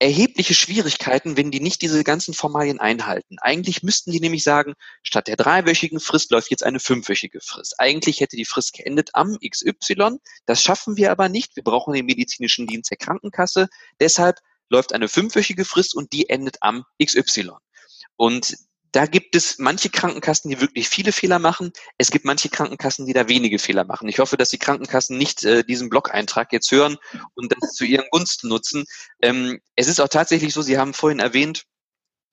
erhebliche Schwierigkeiten, wenn die nicht diese ganzen Formalien einhalten. Eigentlich müssten die nämlich sagen, statt der dreiwöchigen Frist läuft jetzt eine fünfwöchige Frist. Eigentlich hätte die Frist geendet am XY. Das schaffen wir aber nicht. Wir brauchen den medizinischen Dienst der Krankenkasse. Deshalb läuft eine fünfwöchige Frist und die endet am XY. Und da gibt es manche Krankenkassen, die wirklich viele Fehler machen. Es gibt manche Krankenkassen, die da wenige Fehler machen. Ich hoffe, dass die Krankenkassen nicht äh, diesen Blog-Eintrag jetzt hören und das zu ihren Gunsten nutzen. Ähm, es ist auch tatsächlich so, Sie haben vorhin erwähnt,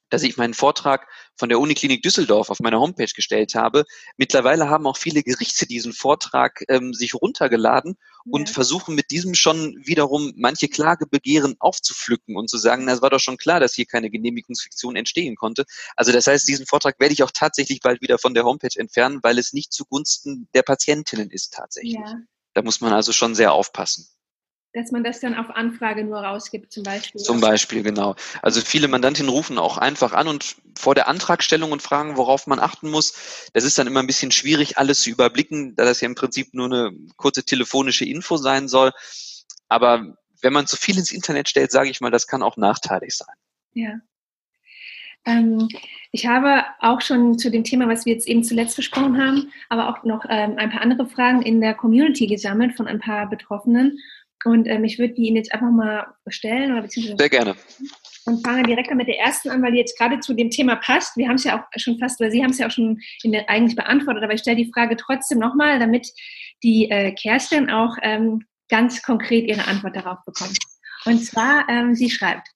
dass ich meinen Vortrag von der Uniklinik Düsseldorf auf meiner Homepage gestellt habe. Mittlerweile haben auch viele Gerichte diesen Vortrag ähm, sich runtergeladen ja. und versuchen mit diesem schon wiederum manche Klagebegehren aufzupflücken und zu sagen, na, es war doch schon klar, dass hier keine Genehmigungsfiktion entstehen konnte. Also das heißt, diesen Vortrag werde ich auch tatsächlich bald wieder von der Homepage entfernen, weil es nicht zugunsten der Patientinnen ist tatsächlich. Ja. Da muss man also schon sehr aufpassen. Dass man das dann auf Anfrage nur rausgibt, zum Beispiel. Zum Beispiel, genau. Also viele Mandantinnen rufen auch einfach an und vor der Antragstellung und fragen, worauf man achten muss. Das ist dann immer ein bisschen schwierig, alles zu überblicken, da das ja im Prinzip nur eine kurze telefonische Info sein soll. Aber wenn man zu viel ins Internet stellt, sage ich mal, das kann auch nachteilig sein. Ja. Ähm, ich habe auch schon zu dem Thema, was wir jetzt eben zuletzt besprochen haben, aber auch noch ähm, ein paar andere Fragen in der Community gesammelt von ein paar Betroffenen. Und ähm, ich würde die Ihnen jetzt einfach mal stellen. Oder beziehungsweise Sehr gerne. Und fange direkt mit der ersten an, weil die jetzt gerade zu dem Thema passt. Wir haben es ja auch schon fast, oder Sie haben es ja auch schon der, eigentlich beantwortet, aber ich stelle die Frage trotzdem nochmal, damit die äh, Kerstin auch ähm, ganz konkret ihre Antwort darauf bekommt. Und zwar, ähm, sie schreibt,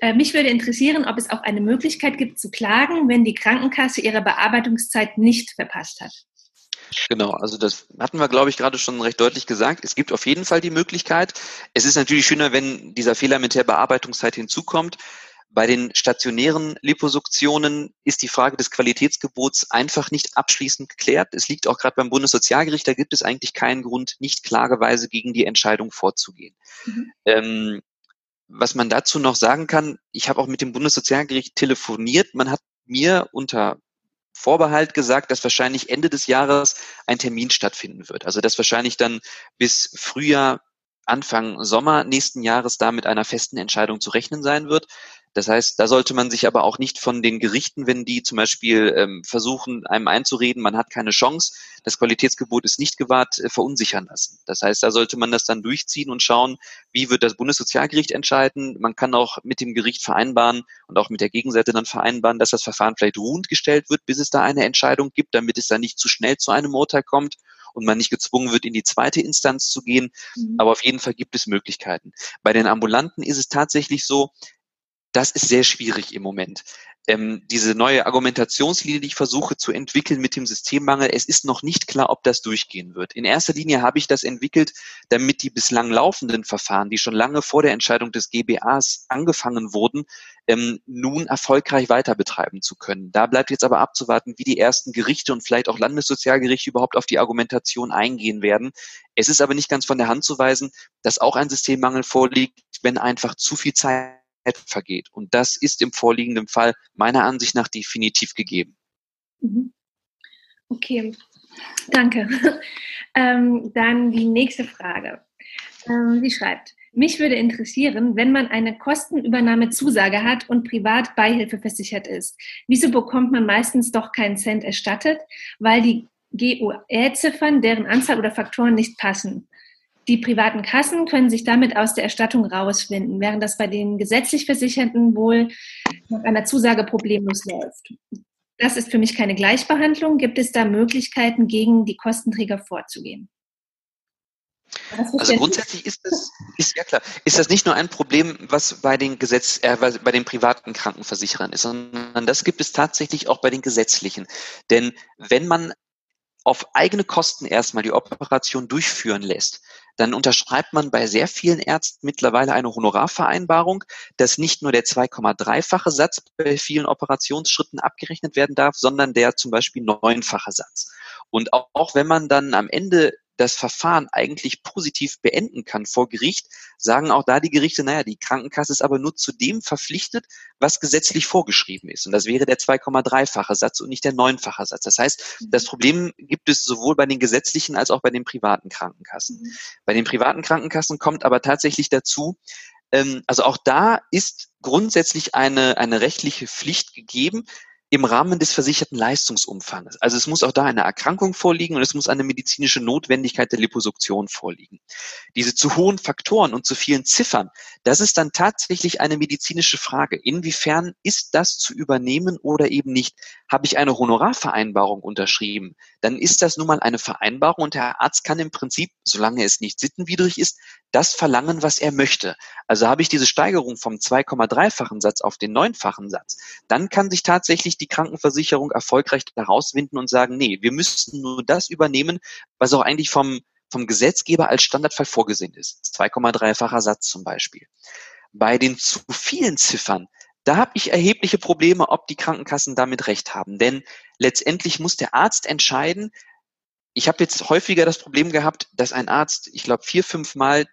äh, mich würde interessieren, ob es auch eine Möglichkeit gibt zu klagen, wenn die Krankenkasse ihre Bearbeitungszeit nicht verpasst hat. Genau, also das hatten wir, glaube ich, gerade schon recht deutlich gesagt. Es gibt auf jeden Fall die Möglichkeit. Es ist natürlich schöner, wenn dieser Fehler mit der Bearbeitungszeit hinzukommt. Bei den stationären Liposuktionen ist die Frage des Qualitätsgebots einfach nicht abschließend geklärt. Es liegt auch gerade beim Bundessozialgericht, da gibt es eigentlich keinen Grund, nicht klageweise gegen die Entscheidung vorzugehen. Mhm. Ähm, was man dazu noch sagen kann, ich habe auch mit dem Bundessozialgericht telefoniert. Man hat mir unter Vorbehalt gesagt, dass wahrscheinlich Ende des Jahres ein Termin stattfinden wird. Also dass wahrscheinlich dann bis Frühjahr, Anfang Sommer nächsten Jahres da mit einer festen Entscheidung zu rechnen sein wird. Das heißt, da sollte man sich aber auch nicht von den Gerichten, wenn die zum Beispiel ähm, versuchen, einem einzureden, man hat keine Chance, das Qualitätsgebot ist nicht gewahrt, äh, verunsichern lassen. Das heißt, da sollte man das dann durchziehen und schauen, wie wird das Bundessozialgericht entscheiden. Man kann auch mit dem Gericht vereinbaren und auch mit der Gegenseite dann vereinbaren, dass das Verfahren vielleicht ruhend gestellt wird, bis es da eine Entscheidung gibt, damit es dann nicht zu schnell zu einem Urteil kommt und man nicht gezwungen wird, in die zweite Instanz zu gehen. Mhm. Aber auf jeden Fall gibt es Möglichkeiten. Bei den Ambulanten ist es tatsächlich so, das ist sehr schwierig im Moment. Ähm, diese neue Argumentationslinie, die ich versuche zu entwickeln mit dem Systemmangel, es ist noch nicht klar, ob das durchgehen wird. In erster Linie habe ich das entwickelt, damit die bislang laufenden Verfahren, die schon lange vor der Entscheidung des GBAs angefangen wurden, ähm, nun erfolgreich weiter betreiben zu können. Da bleibt jetzt aber abzuwarten, wie die ersten Gerichte und vielleicht auch Landessozialgerichte überhaupt auf die Argumentation eingehen werden. Es ist aber nicht ganz von der Hand zu weisen, dass auch ein Systemmangel vorliegt, wenn einfach zu viel Zeit vergeht. Und das ist im vorliegenden Fall meiner Ansicht nach definitiv gegeben. Mhm. Okay, danke. Ähm, dann die nächste Frage. Ähm, sie schreibt, mich würde interessieren, wenn man eine Kostenübernahmezusage hat und privat beihilfeversichert ist, wieso bekommt man meistens doch keinen Cent erstattet, weil die GUE-Ziffern, deren Anzahl oder Faktoren nicht passen? Die privaten Kassen können sich damit aus der Erstattung rausfinden, während das bei den gesetzlich Versicherten wohl nach einer Zusage problemlos läuft. Das ist für mich keine Gleichbehandlung. Gibt es da Möglichkeiten, gegen die Kostenträger vorzugehen? Also grundsätzlich ist das, ist ja klar, ist das nicht nur ein Problem, was bei den Gesetz, äh, bei den privaten Krankenversicherern ist, sondern das gibt es tatsächlich auch bei den gesetzlichen. Denn wenn man auf eigene Kosten erstmal die Operation durchführen lässt, dann unterschreibt man bei sehr vielen Ärzten mittlerweile eine Honorarvereinbarung, dass nicht nur der 2,3-fache Satz bei vielen Operationsschritten abgerechnet werden darf, sondern der zum Beispiel neunfache Satz. Und auch, auch wenn man dann am Ende das Verfahren eigentlich positiv beenden kann vor Gericht, sagen auch da die Gerichte, naja, die Krankenkasse ist aber nur zu dem verpflichtet, was gesetzlich vorgeschrieben ist. Und das wäre der 2,3-fache Satz und nicht der neunfache Satz. Das heißt, mhm. das Problem gibt es sowohl bei den gesetzlichen als auch bei den privaten Krankenkassen. Mhm. Bei den privaten Krankenkassen kommt aber tatsächlich dazu, ähm, also auch da ist grundsätzlich eine, eine rechtliche Pflicht gegeben, im Rahmen des versicherten Leistungsumfanges. Also es muss auch da eine Erkrankung vorliegen und es muss eine medizinische Notwendigkeit der Liposuktion vorliegen. Diese zu hohen Faktoren und zu vielen Ziffern, das ist dann tatsächlich eine medizinische Frage. Inwiefern ist das zu übernehmen oder eben nicht? Habe ich eine Honorarvereinbarung unterschrieben, dann ist das nun mal eine Vereinbarung und der Arzt kann im Prinzip, solange es nicht sittenwidrig ist, das verlangen, was er möchte. Also habe ich diese Steigerung vom 2,3-fachen Satz auf den neunfachen Satz, dann kann sich tatsächlich die Krankenversicherung erfolgreich herauswinden und sagen, nee, wir müssen nur das übernehmen, was auch eigentlich vom, vom Gesetzgeber als Standardfall vorgesehen ist. 2,3-facher Satz zum Beispiel. Bei den zu vielen Ziffern, da habe ich erhebliche Probleme, ob die Krankenkassen damit recht haben. Denn letztendlich muss der Arzt entscheiden, ich habe jetzt häufiger das Problem gehabt, dass ein Arzt, ich glaube, vier, fünf Mal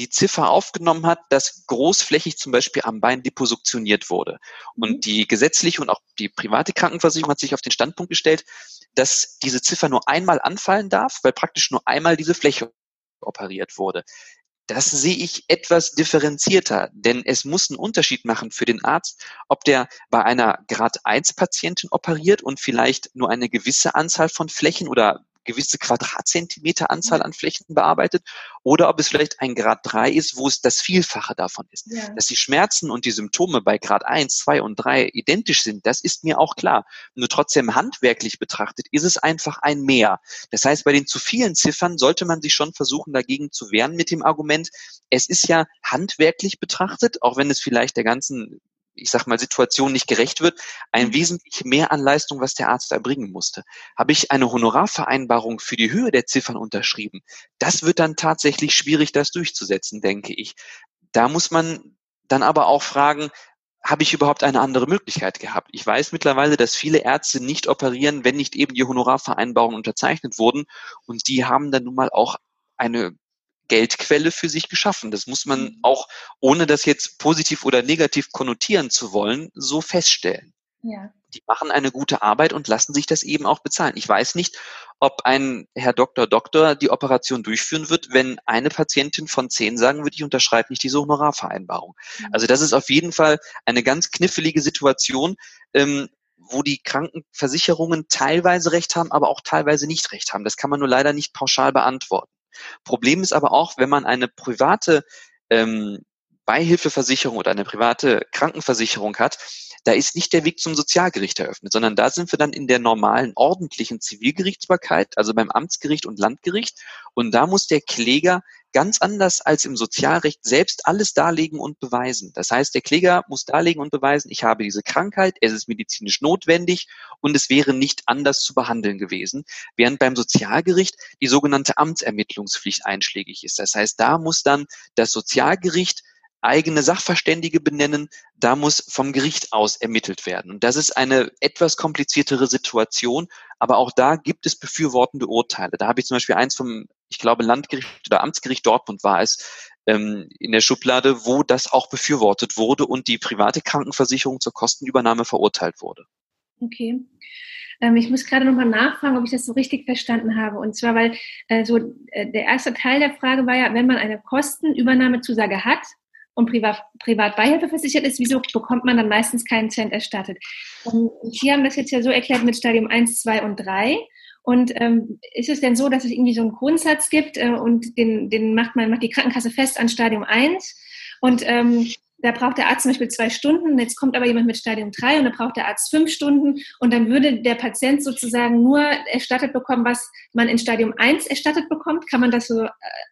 die Ziffer aufgenommen hat, dass großflächig zum Beispiel am Bein liposuktioniert wurde. Und mhm. die gesetzliche und auch die private Krankenversicherung hat sich auf den Standpunkt gestellt, dass diese Ziffer nur einmal anfallen darf, weil praktisch nur einmal diese Fläche operiert wurde. Das sehe ich etwas differenzierter, denn es muss einen Unterschied machen für den Arzt, ob der bei einer Grad 1 Patientin operiert und vielleicht nur eine gewisse Anzahl von Flächen oder gewisse Quadratzentimeter Anzahl an Flächen bearbeitet oder ob es vielleicht ein Grad 3 ist, wo es das Vielfache davon ist. Ja. Dass die Schmerzen und die Symptome bei Grad 1, 2 und 3 identisch sind, das ist mir auch klar. Nur trotzdem handwerklich betrachtet ist es einfach ein Mehr. Das heißt, bei den zu vielen Ziffern sollte man sich schon versuchen, dagegen zu wehren mit dem Argument, es ist ja handwerklich betrachtet, auch wenn es vielleicht der ganzen ich sag mal, Situation nicht gerecht wird, ein mhm. wesentlich mehr an Leistung, was der Arzt erbringen musste. Habe ich eine Honorarvereinbarung für die Höhe der Ziffern unterschrieben? Das wird dann tatsächlich schwierig, das durchzusetzen, denke ich. Da muss man dann aber auch fragen, habe ich überhaupt eine andere Möglichkeit gehabt? Ich weiß mittlerweile, dass viele Ärzte nicht operieren, wenn nicht eben die Honorarvereinbarungen unterzeichnet wurden. Und die haben dann nun mal auch eine Geldquelle für sich geschaffen. Das muss man mhm. auch, ohne das jetzt positiv oder negativ konnotieren zu wollen, so feststellen. Ja. Die machen eine gute Arbeit und lassen sich das eben auch bezahlen. Ich weiß nicht, ob ein Herr Doktor Doktor die Operation durchführen wird, wenn eine Patientin von zehn sagen würde, ich unterschreibe nicht diese Honorarvereinbarung. Mhm. Also das ist auf jeden Fall eine ganz knifflige Situation, ähm, wo die Krankenversicherungen teilweise recht haben, aber auch teilweise nicht recht haben. Das kann man nur leider nicht pauschal beantworten. Problem ist aber auch, wenn man eine private ähm, Beihilfeversicherung oder eine private Krankenversicherung hat, da ist nicht der Weg zum Sozialgericht eröffnet, sondern da sind wir dann in der normalen ordentlichen Zivilgerichtsbarkeit, also beim Amtsgericht und Landgericht. Und da muss der Kläger ganz anders als im Sozialrecht selbst alles darlegen und beweisen. Das heißt, der Kläger muss darlegen und beweisen, ich habe diese Krankheit, es ist medizinisch notwendig und es wäre nicht anders zu behandeln gewesen, während beim Sozialgericht die sogenannte Amtsermittlungspflicht einschlägig ist. Das heißt, da muss dann das Sozialgericht eigene Sachverständige benennen, da muss vom Gericht aus ermittelt werden. Und das ist eine etwas kompliziertere Situation, aber auch da gibt es befürwortende Urteile. Da habe ich zum Beispiel eins vom, ich glaube, Landgericht oder Amtsgericht Dortmund war es, ähm, in der Schublade, wo das auch befürwortet wurde und die private Krankenversicherung zur Kostenübernahme verurteilt wurde. Okay. Ähm, ich muss gerade nochmal nachfragen, ob ich das so richtig verstanden habe. Und zwar, weil äh, so äh, der erste Teil der Frage war ja, wenn man eine Kostenübernahmezusage hat, und privat, privat Beihilfe versichert ist, wieso bekommt man dann meistens keinen Cent erstattet? Und Sie haben das jetzt ja so erklärt mit Stadium 1, 2 und 3. Und ähm, ist es denn so, dass es irgendwie so einen Grundsatz gibt äh, und den, den macht man, macht die Krankenkasse fest an Stadium 1 und ähm, da braucht der Arzt zum Beispiel zwei Stunden, jetzt kommt aber jemand mit Stadium 3 und da braucht der Arzt fünf Stunden und dann würde der Patient sozusagen nur erstattet bekommen, was man in Stadium 1 erstattet bekommt. Kann man das so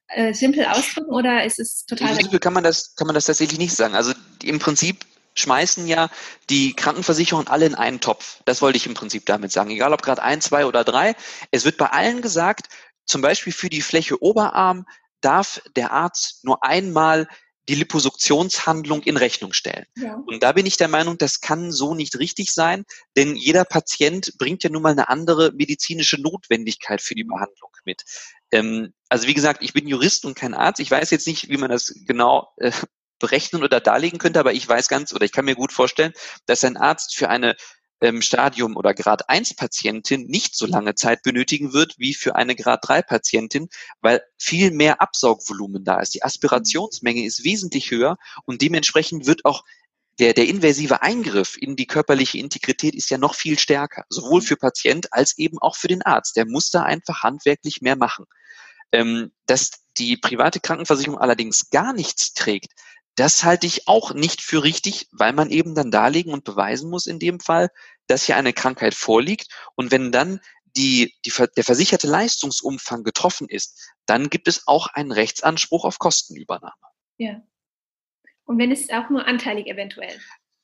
äh, simpel ausdrücken oder ist es total... Simpel kann man das, kann man das tatsächlich nicht sagen. Also im Prinzip schmeißen ja die Krankenversicherungen alle in einen Topf. Das wollte ich im Prinzip damit sagen. Egal ob gerade ein, zwei oder drei. Es wird bei allen gesagt, zum Beispiel für die Fläche Oberarm darf der Arzt nur einmal die Liposuktionshandlung in Rechnung stellen. Ja. Und da bin ich der Meinung, das kann so nicht richtig sein, denn jeder Patient bringt ja nun mal eine andere medizinische Notwendigkeit für die Behandlung mit. Ähm, also wie gesagt, ich bin Jurist und kein Arzt. Ich weiß jetzt nicht, wie man das genau äh, berechnen oder darlegen könnte, aber ich weiß ganz oder ich kann mir gut vorstellen, dass ein Arzt für eine ähm, Stadium oder Grad 1 Patientin nicht so lange Zeit benötigen wird wie für eine Grad 3 Patientin, weil viel mehr Absaugvolumen da ist. Die Aspirationsmenge ist wesentlich höher und dementsprechend wird auch der, der invasive Eingriff in die körperliche Integrität ist ja noch viel stärker, sowohl für Patient als eben auch für den Arzt. Der muss da einfach handwerklich mehr machen. Ähm, dass die private Krankenversicherung allerdings gar nichts trägt, das halte ich auch nicht für richtig, weil man eben dann darlegen und beweisen muss in dem Fall, dass hier eine Krankheit vorliegt. Und wenn dann die, die, der versicherte Leistungsumfang getroffen ist, dann gibt es auch einen Rechtsanspruch auf Kostenübernahme. Ja. Und wenn es auch nur anteilig eventuell?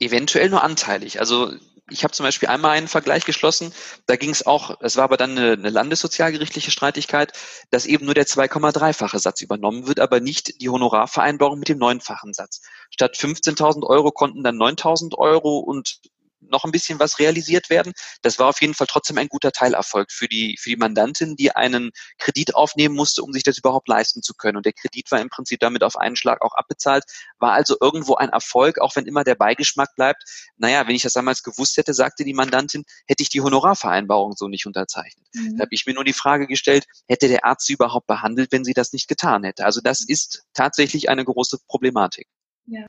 Eventuell nur anteilig. Also ich habe zum Beispiel einmal einen Vergleich geschlossen, da ging es auch, es war aber dann eine, eine landessozialgerichtliche Streitigkeit, dass eben nur der 2,3-fache Satz übernommen wird, aber nicht die Honorarvereinbarung mit dem neunfachen Satz. Statt 15.000 Euro konnten dann 9.000 Euro und noch ein bisschen was realisiert werden. Das war auf jeden Fall trotzdem ein guter Teilerfolg für die, für die Mandantin, die einen Kredit aufnehmen musste, um sich das überhaupt leisten zu können. Und der Kredit war im Prinzip damit auf einen Schlag auch abbezahlt, war also irgendwo ein Erfolg, auch wenn immer der Beigeschmack bleibt. Naja, wenn ich das damals gewusst hätte, sagte die Mandantin, hätte ich die Honorarvereinbarung so nicht unterzeichnet. Mhm. Da habe ich mir nur die Frage gestellt, hätte der Arzt sie überhaupt behandelt, wenn sie das nicht getan hätte? Also das ist tatsächlich eine große Problematik. Ja.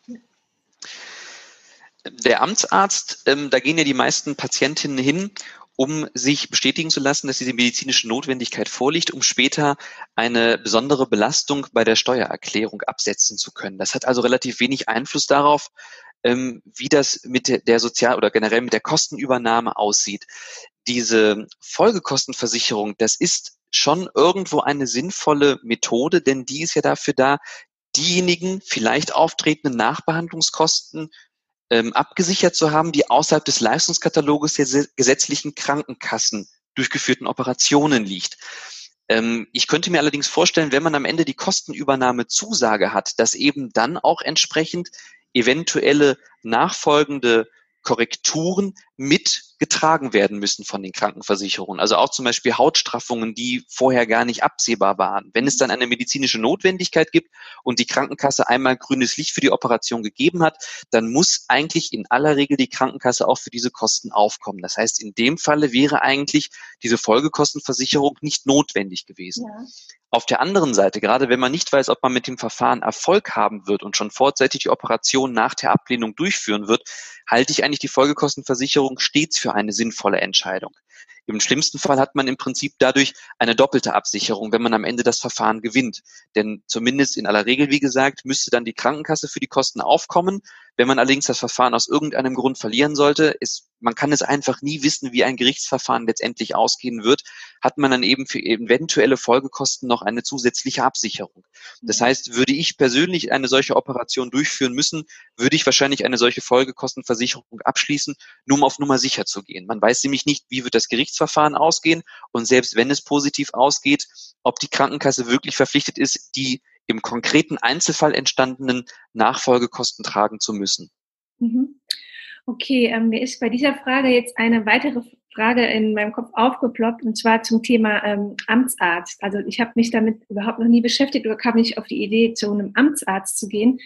Der Amtsarzt, ähm, da gehen ja die meisten Patientinnen hin, um sich bestätigen zu lassen, dass diese medizinische Notwendigkeit vorliegt, um später eine besondere Belastung bei der Steuererklärung absetzen zu können. Das hat also relativ wenig Einfluss darauf, ähm, wie das mit der Sozial- oder generell mit der Kostenübernahme aussieht. Diese Folgekostenversicherung, das ist schon irgendwo eine sinnvolle Methode, denn die ist ja dafür da, diejenigen vielleicht auftretenden Nachbehandlungskosten ähm, abgesichert zu haben, die außerhalb des Leistungskataloges der gesetzlichen Krankenkassen durchgeführten Operationen liegt. Ähm, ich könnte mir allerdings vorstellen, wenn man am Ende die Kostenübernahmezusage hat, dass eben dann auch entsprechend eventuelle nachfolgende Korrekturen mitgetragen werden müssen von den Krankenversicherungen. Also auch zum Beispiel Hautstraffungen, die vorher gar nicht absehbar waren. Wenn es dann eine medizinische Notwendigkeit gibt und die Krankenkasse einmal grünes Licht für die Operation gegeben hat, dann muss eigentlich in aller Regel die Krankenkasse auch für diese Kosten aufkommen. Das heißt, in dem Falle wäre eigentlich diese Folgekostenversicherung nicht notwendig gewesen. Ja. Auf der anderen Seite, gerade wenn man nicht weiß, ob man mit dem Verfahren Erfolg haben wird und schon vorzeitig die Operation nach der Ablehnung durchführen wird, halte ich eigentlich die Folgekostenversicherung stets für eine sinnvolle Entscheidung. Im schlimmsten Fall hat man im Prinzip dadurch eine doppelte Absicherung, wenn man am Ende das Verfahren gewinnt. Denn zumindest in aller Regel, wie gesagt, müsste dann die Krankenkasse für die Kosten aufkommen. Wenn man allerdings das Verfahren aus irgendeinem Grund verlieren sollte, ist, man kann es einfach nie wissen, wie ein Gerichtsverfahren letztendlich ausgehen wird, hat man dann eben für eventuelle Folgekosten noch eine zusätzliche Absicherung. Das heißt, würde ich persönlich eine solche Operation durchführen müssen, würde ich wahrscheinlich eine solche Folgekostenversicherung abschließen, nur um auf Nummer sicher zu gehen. Man weiß nämlich nicht, wie wird das Gerichtsverfahren ausgehen und selbst wenn es positiv ausgeht, ob die Krankenkasse wirklich verpflichtet ist, die im konkreten Einzelfall entstandenen Nachfolgekosten tragen zu müssen. Mhm. Okay, ähm, mir ist bei dieser Frage jetzt eine weitere Frage in meinem Kopf aufgeploppt und zwar zum Thema ähm, Amtsarzt. Also ich habe mich damit überhaupt noch nie beschäftigt oder kam nicht auf die Idee, zu einem Amtsarzt zu gehen.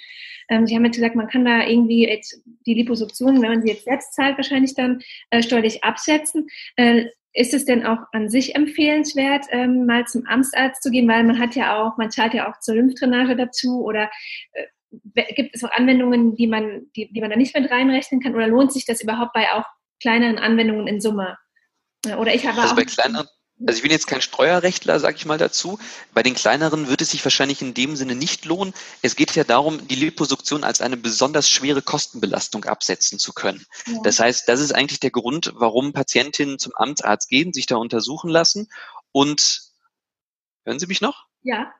Ähm, Sie haben jetzt gesagt, man kann da irgendwie jetzt die Liposuktion, wenn man sie jetzt selbst zahlt, wahrscheinlich dann äh, steuerlich absetzen. Äh, ist es denn auch an sich empfehlenswert, ähm, mal zum Amtsarzt zu gehen, weil man hat ja auch, man zahlt ja auch zur Lymphdrainage dazu oder äh, gibt es auch Anwendungen, die man, die, die man da nicht mit reinrechnen kann oder lohnt sich das überhaupt bei auch kleineren Anwendungen in Summe? Oder ich habe also auch bei kleineren, also ich bin jetzt kein Steuerrechtler, sage ich mal dazu. Bei den kleineren wird es sich wahrscheinlich in dem Sinne nicht lohnen. Es geht ja darum, die Liposuktion als eine besonders schwere Kostenbelastung absetzen zu können. Ja. Das heißt, das ist eigentlich der Grund, warum Patientinnen zum Amtsarzt gehen, sich da untersuchen lassen. Und hören Sie mich noch? Ja.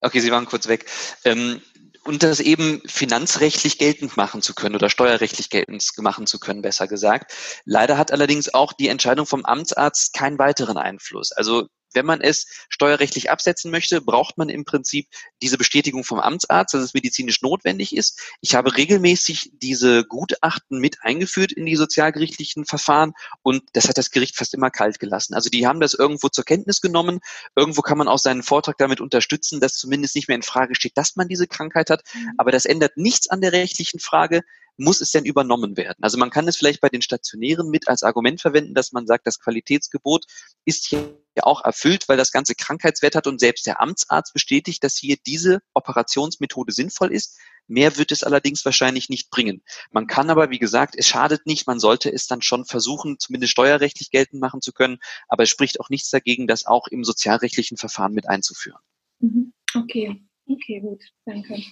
Okay, Sie waren kurz weg. Ähm, und das eben finanzrechtlich geltend machen zu können oder steuerrechtlich geltend machen zu können, besser gesagt. Leider hat allerdings auch die Entscheidung vom Amtsarzt keinen weiteren Einfluss. Also wenn man es steuerrechtlich absetzen möchte, braucht man im Prinzip diese Bestätigung vom Amtsarzt, dass es medizinisch notwendig ist. Ich habe regelmäßig diese Gutachten mit eingeführt in die sozialgerichtlichen Verfahren und das hat das Gericht fast immer kalt gelassen. Also die haben das irgendwo zur Kenntnis genommen. Irgendwo kann man auch seinen Vortrag damit unterstützen, dass zumindest nicht mehr in Frage steht, dass man diese Krankheit hat. Mhm. Aber das ändert nichts an der rechtlichen Frage muss es denn übernommen werden? Also man kann es vielleicht bei den Stationären mit als Argument verwenden, dass man sagt, das Qualitätsgebot ist hier auch erfüllt, weil das ganze Krankheitswert hat und selbst der Amtsarzt bestätigt, dass hier diese Operationsmethode sinnvoll ist. Mehr wird es allerdings wahrscheinlich nicht bringen. Man kann aber, wie gesagt, es schadet nicht, man sollte es dann schon versuchen, zumindest steuerrechtlich geltend machen zu können, aber es spricht auch nichts dagegen, das auch im sozialrechtlichen Verfahren mit einzuführen. Mhm. Okay. Okay, gut, danke.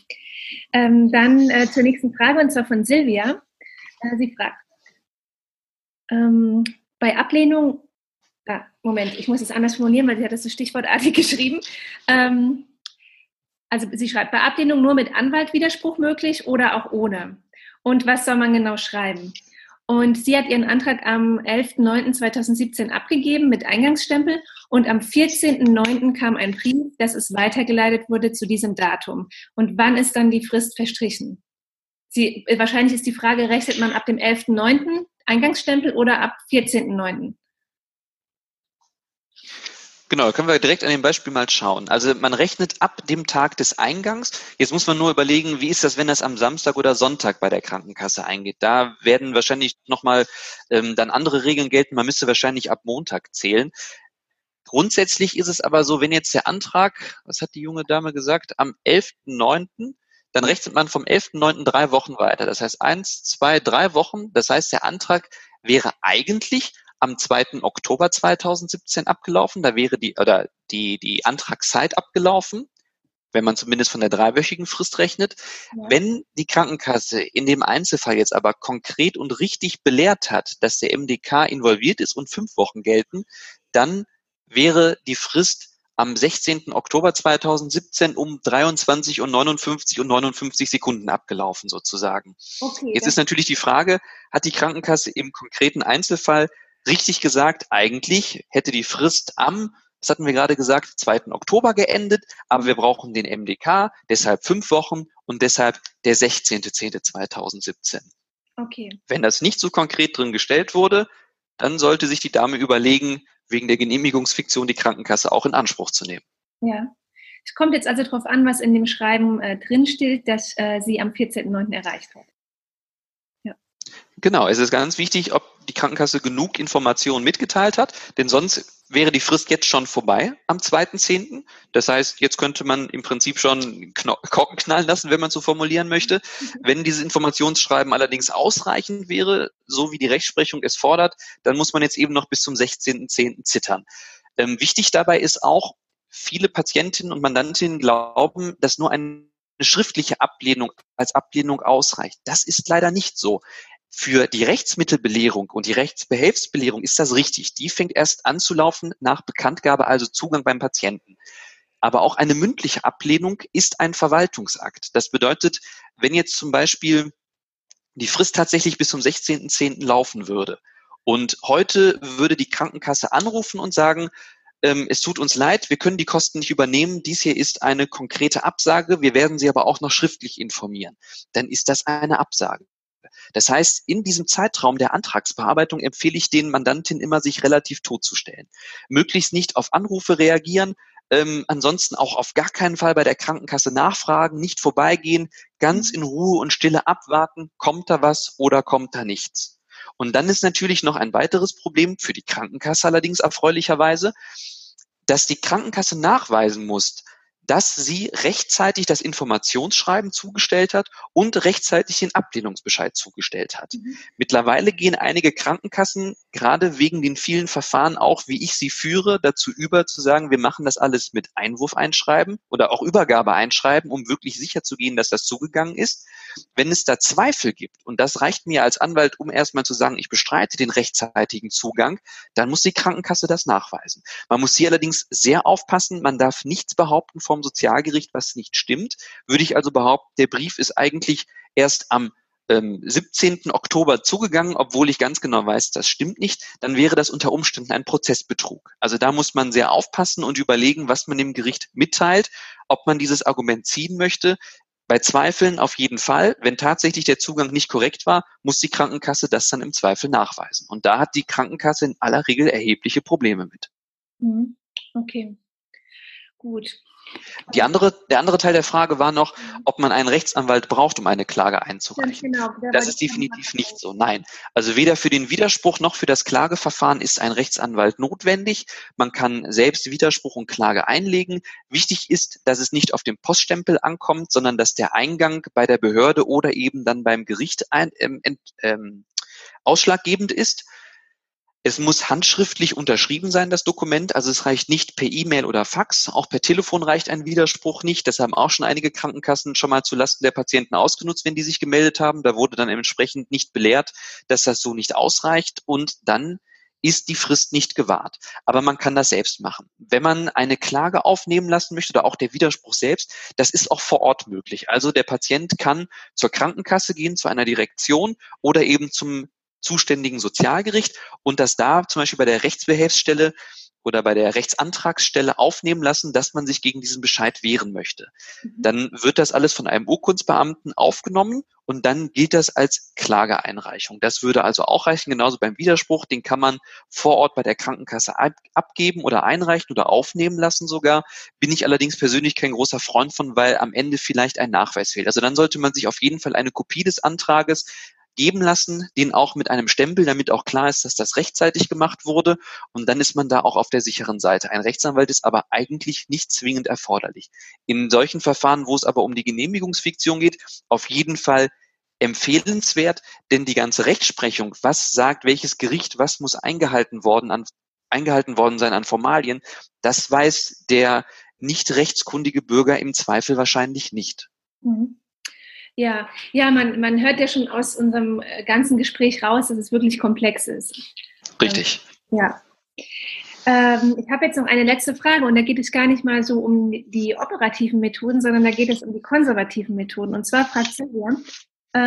Ähm, dann äh, zur nächsten Frage und zwar von Silvia. Äh, sie fragt, ähm, bei Ablehnung, ah, Moment, ich muss es anders formulieren, weil sie hat das so stichwortartig geschrieben. Ähm, also sie schreibt, bei Ablehnung nur mit Anwaltwiderspruch möglich oder auch ohne? Und was soll man genau schreiben? Und sie hat ihren Antrag am 11.09.2017 abgegeben mit Eingangsstempel und am 14.09. kam ein Brief, dass es weitergeleitet wurde zu diesem Datum. Und wann ist dann die Frist verstrichen? Sie, wahrscheinlich ist die Frage, rechnet man ab dem 11.9. Eingangsstempel oder ab 14.9.? Genau, können wir direkt an dem Beispiel mal schauen. Also man rechnet ab dem Tag des Eingangs. Jetzt muss man nur überlegen, wie ist das, wenn das am Samstag oder Sonntag bei der Krankenkasse eingeht. Da werden wahrscheinlich nochmal ähm, dann andere Regeln gelten. Man müsste wahrscheinlich ab Montag zählen. Grundsätzlich ist es aber so, wenn jetzt der Antrag, was hat die junge Dame gesagt, am 11.9., dann rechnet man vom 11.9. drei Wochen weiter. Das heißt eins, zwei, drei Wochen. Das heißt, der Antrag wäre eigentlich am 2. Oktober 2017 abgelaufen. Da wäre die, oder die, die Antragszeit abgelaufen, wenn man zumindest von der dreiwöchigen Frist rechnet. Ja. Wenn die Krankenkasse in dem Einzelfall jetzt aber konkret und richtig belehrt hat, dass der MDK involviert ist und fünf Wochen gelten, dann wäre die Frist am 16. Oktober 2017 um 23 und 59 und 59 Sekunden abgelaufen sozusagen. Okay, Jetzt ist natürlich die Frage, hat die Krankenkasse im konkreten Einzelfall richtig gesagt, eigentlich hätte die Frist am, das hatten wir gerade gesagt, 2. Oktober geendet, aber wir brauchen den MDK, deshalb fünf Wochen und deshalb der 16.10.2017. Okay. Wenn das nicht so konkret drin gestellt wurde, dann sollte sich die Dame überlegen, wegen der Genehmigungsfiktion die Krankenkasse auch in Anspruch zu nehmen. Ja. Es kommt jetzt also darauf an, was in dem Schreiben äh, drinsteht, dass äh, sie am 14.09. erreicht hat. Genau, es ist ganz wichtig, ob die Krankenkasse genug Informationen mitgeteilt hat, denn sonst wäre die Frist jetzt schon vorbei am 2.10. Das heißt, jetzt könnte man im Prinzip schon Korken knallen lassen, wenn man so formulieren möchte. Wenn dieses Informationsschreiben allerdings ausreichend wäre, so wie die Rechtsprechung es fordert, dann muss man jetzt eben noch bis zum 16.10. zittern. Ähm, wichtig dabei ist auch, viele Patientinnen und Mandantinnen glauben, dass nur eine schriftliche Ablehnung als Ablehnung ausreicht. Das ist leider nicht so. Für die Rechtsmittelbelehrung und die Rechtsbehelfsbelehrung ist das richtig. Die fängt erst an zu laufen nach Bekanntgabe, also Zugang beim Patienten. Aber auch eine mündliche Ablehnung ist ein Verwaltungsakt. Das bedeutet, wenn jetzt zum Beispiel die Frist tatsächlich bis zum 16.10. laufen würde und heute würde die Krankenkasse anrufen und sagen, ähm, es tut uns leid, wir können die Kosten nicht übernehmen. Dies hier ist eine konkrete Absage. Wir werden Sie aber auch noch schriftlich informieren. Dann ist das eine Absage. Das heißt, in diesem Zeitraum der Antragsbearbeitung empfehle ich den Mandantinnen immer, sich relativ totzustellen. Möglichst nicht auf Anrufe reagieren, ähm, ansonsten auch auf gar keinen Fall bei der Krankenkasse nachfragen, nicht vorbeigehen, ganz in Ruhe und Stille abwarten, kommt da was oder kommt da nichts. Und dann ist natürlich noch ein weiteres Problem für die Krankenkasse allerdings erfreulicherweise, dass die Krankenkasse nachweisen muss, dass sie rechtzeitig das Informationsschreiben zugestellt hat und rechtzeitig den Ablehnungsbescheid zugestellt hat. Mhm. Mittlerweile gehen einige Krankenkassen gerade wegen den vielen Verfahren auch, wie ich sie führe, dazu über zu sagen, wir machen das alles mit Einwurf einschreiben oder auch Übergabe einschreiben, um wirklich sicher zu gehen, dass das zugegangen ist. Wenn es da Zweifel gibt, und das reicht mir als Anwalt, um erstmal zu sagen, ich bestreite den rechtzeitigen Zugang, dann muss die Krankenkasse das nachweisen. Man muss hier allerdings sehr aufpassen, man darf nichts behaupten vom Sozialgericht, was nicht stimmt. Würde ich also behaupten, der Brief ist eigentlich erst am ähm, 17. Oktober zugegangen, obwohl ich ganz genau weiß, das stimmt nicht, dann wäre das unter Umständen ein Prozessbetrug. Also da muss man sehr aufpassen und überlegen, was man dem Gericht mitteilt, ob man dieses Argument ziehen möchte. Bei Zweifeln auf jeden Fall. Wenn tatsächlich der Zugang nicht korrekt war, muss die Krankenkasse das dann im Zweifel nachweisen. Und da hat die Krankenkasse in aller Regel erhebliche Probleme mit. Mhm. Okay. Gut. Die andere, der andere Teil der Frage war noch, ob man einen Rechtsanwalt braucht, um eine Klage einzureichen. Genau, das ist definitiv nicht so. Nein. Also weder für den Widerspruch noch für das Klageverfahren ist ein Rechtsanwalt notwendig. Man kann selbst Widerspruch und Klage einlegen. Wichtig ist, dass es nicht auf dem Poststempel ankommt, sondern dass der Eingang bei der Behörde oder eben dann beim Gericht ein, ähm, ähm, ausschlaggebend ist. Es muss handschriftlich unterschrieben sein, das Dokument. Also es reicht nicht per E-Mail oder Fax. Auch per Telefon reicht ein Widerspruch nicht. Das haben auch schon einige Krankenkassen schon mal zulasten der Patienten ausgenutzt, wenn die sich gemeldet haben. Da wurde dann entsprechend nicht belehrt, dass das so nicht ausreicht. Und dann ist die Frist nicht gewahrt. Aber man kann das selbst machen. Wenn man eine Klage aufnehmen lassen möchte oder auch der Widerspruch selbst, das ist auch vor Ort möglich. Also der Patient kann zur Krankenkasse gehen, zu einer Direktion oder eben zum zuständigen Sozialgericht und dass da zum Beispiel bei der Rechtsbehelfsstelle oder bei der Rechtsantragsstelle aufnehmen lassen, dass man sich gegen diesen Bescheid wehren möchte. Mhm. Dann wird das alles von einem Urkundsbeamten aufgenommen und dann gilt das als Klageeinreichung. Das würde also auch reichen, genauso beim Widerspruch, den kann man vor Ort bei der Krankenkasse ab abgeben oder einreichen oder aufnehmen lassen sogar. Bin ich allerdings persönlich kein großer Freund von, weil am Ende vielleicht ein Nachweis fehlt. Also dann sollte man sich auf jeden Fall eine Kopie des Antrages geben lassen, den auch mit einem Stempel, damit auch klar ist, dass das rechtzeitig gemacht wurde. Und dann ist man da auch auf der sicheren Seite. Ein Rechtsanwalt ist aber eigentlich nicht zwingend erforderlich. In solchen Verfahren, wo es aber um die Genehmigungsfiktion geht, auf jeden Fall empfehlenswert, denn die ganze Rechtsprechung, was sagt welches Gericht, was muss eingehalten worden an eingehalten worden sein an Formalien, das weiß der nicht rechtskundige Bürger im Zweifel wahrscheinlich nicht. Mhm. Ja, ja, man, man hört ja schon aus unserem äh, ganzen Gespräch raus, dass es wirklich komplex ist. Richtig. Ja. Ähm, ich habe jetzt noch eine letzte Frage und da geht es gar nicht mal so um die operativen Methoden, sondern da geht es um die konservativen Methoden. Und zwar fragt Silvia,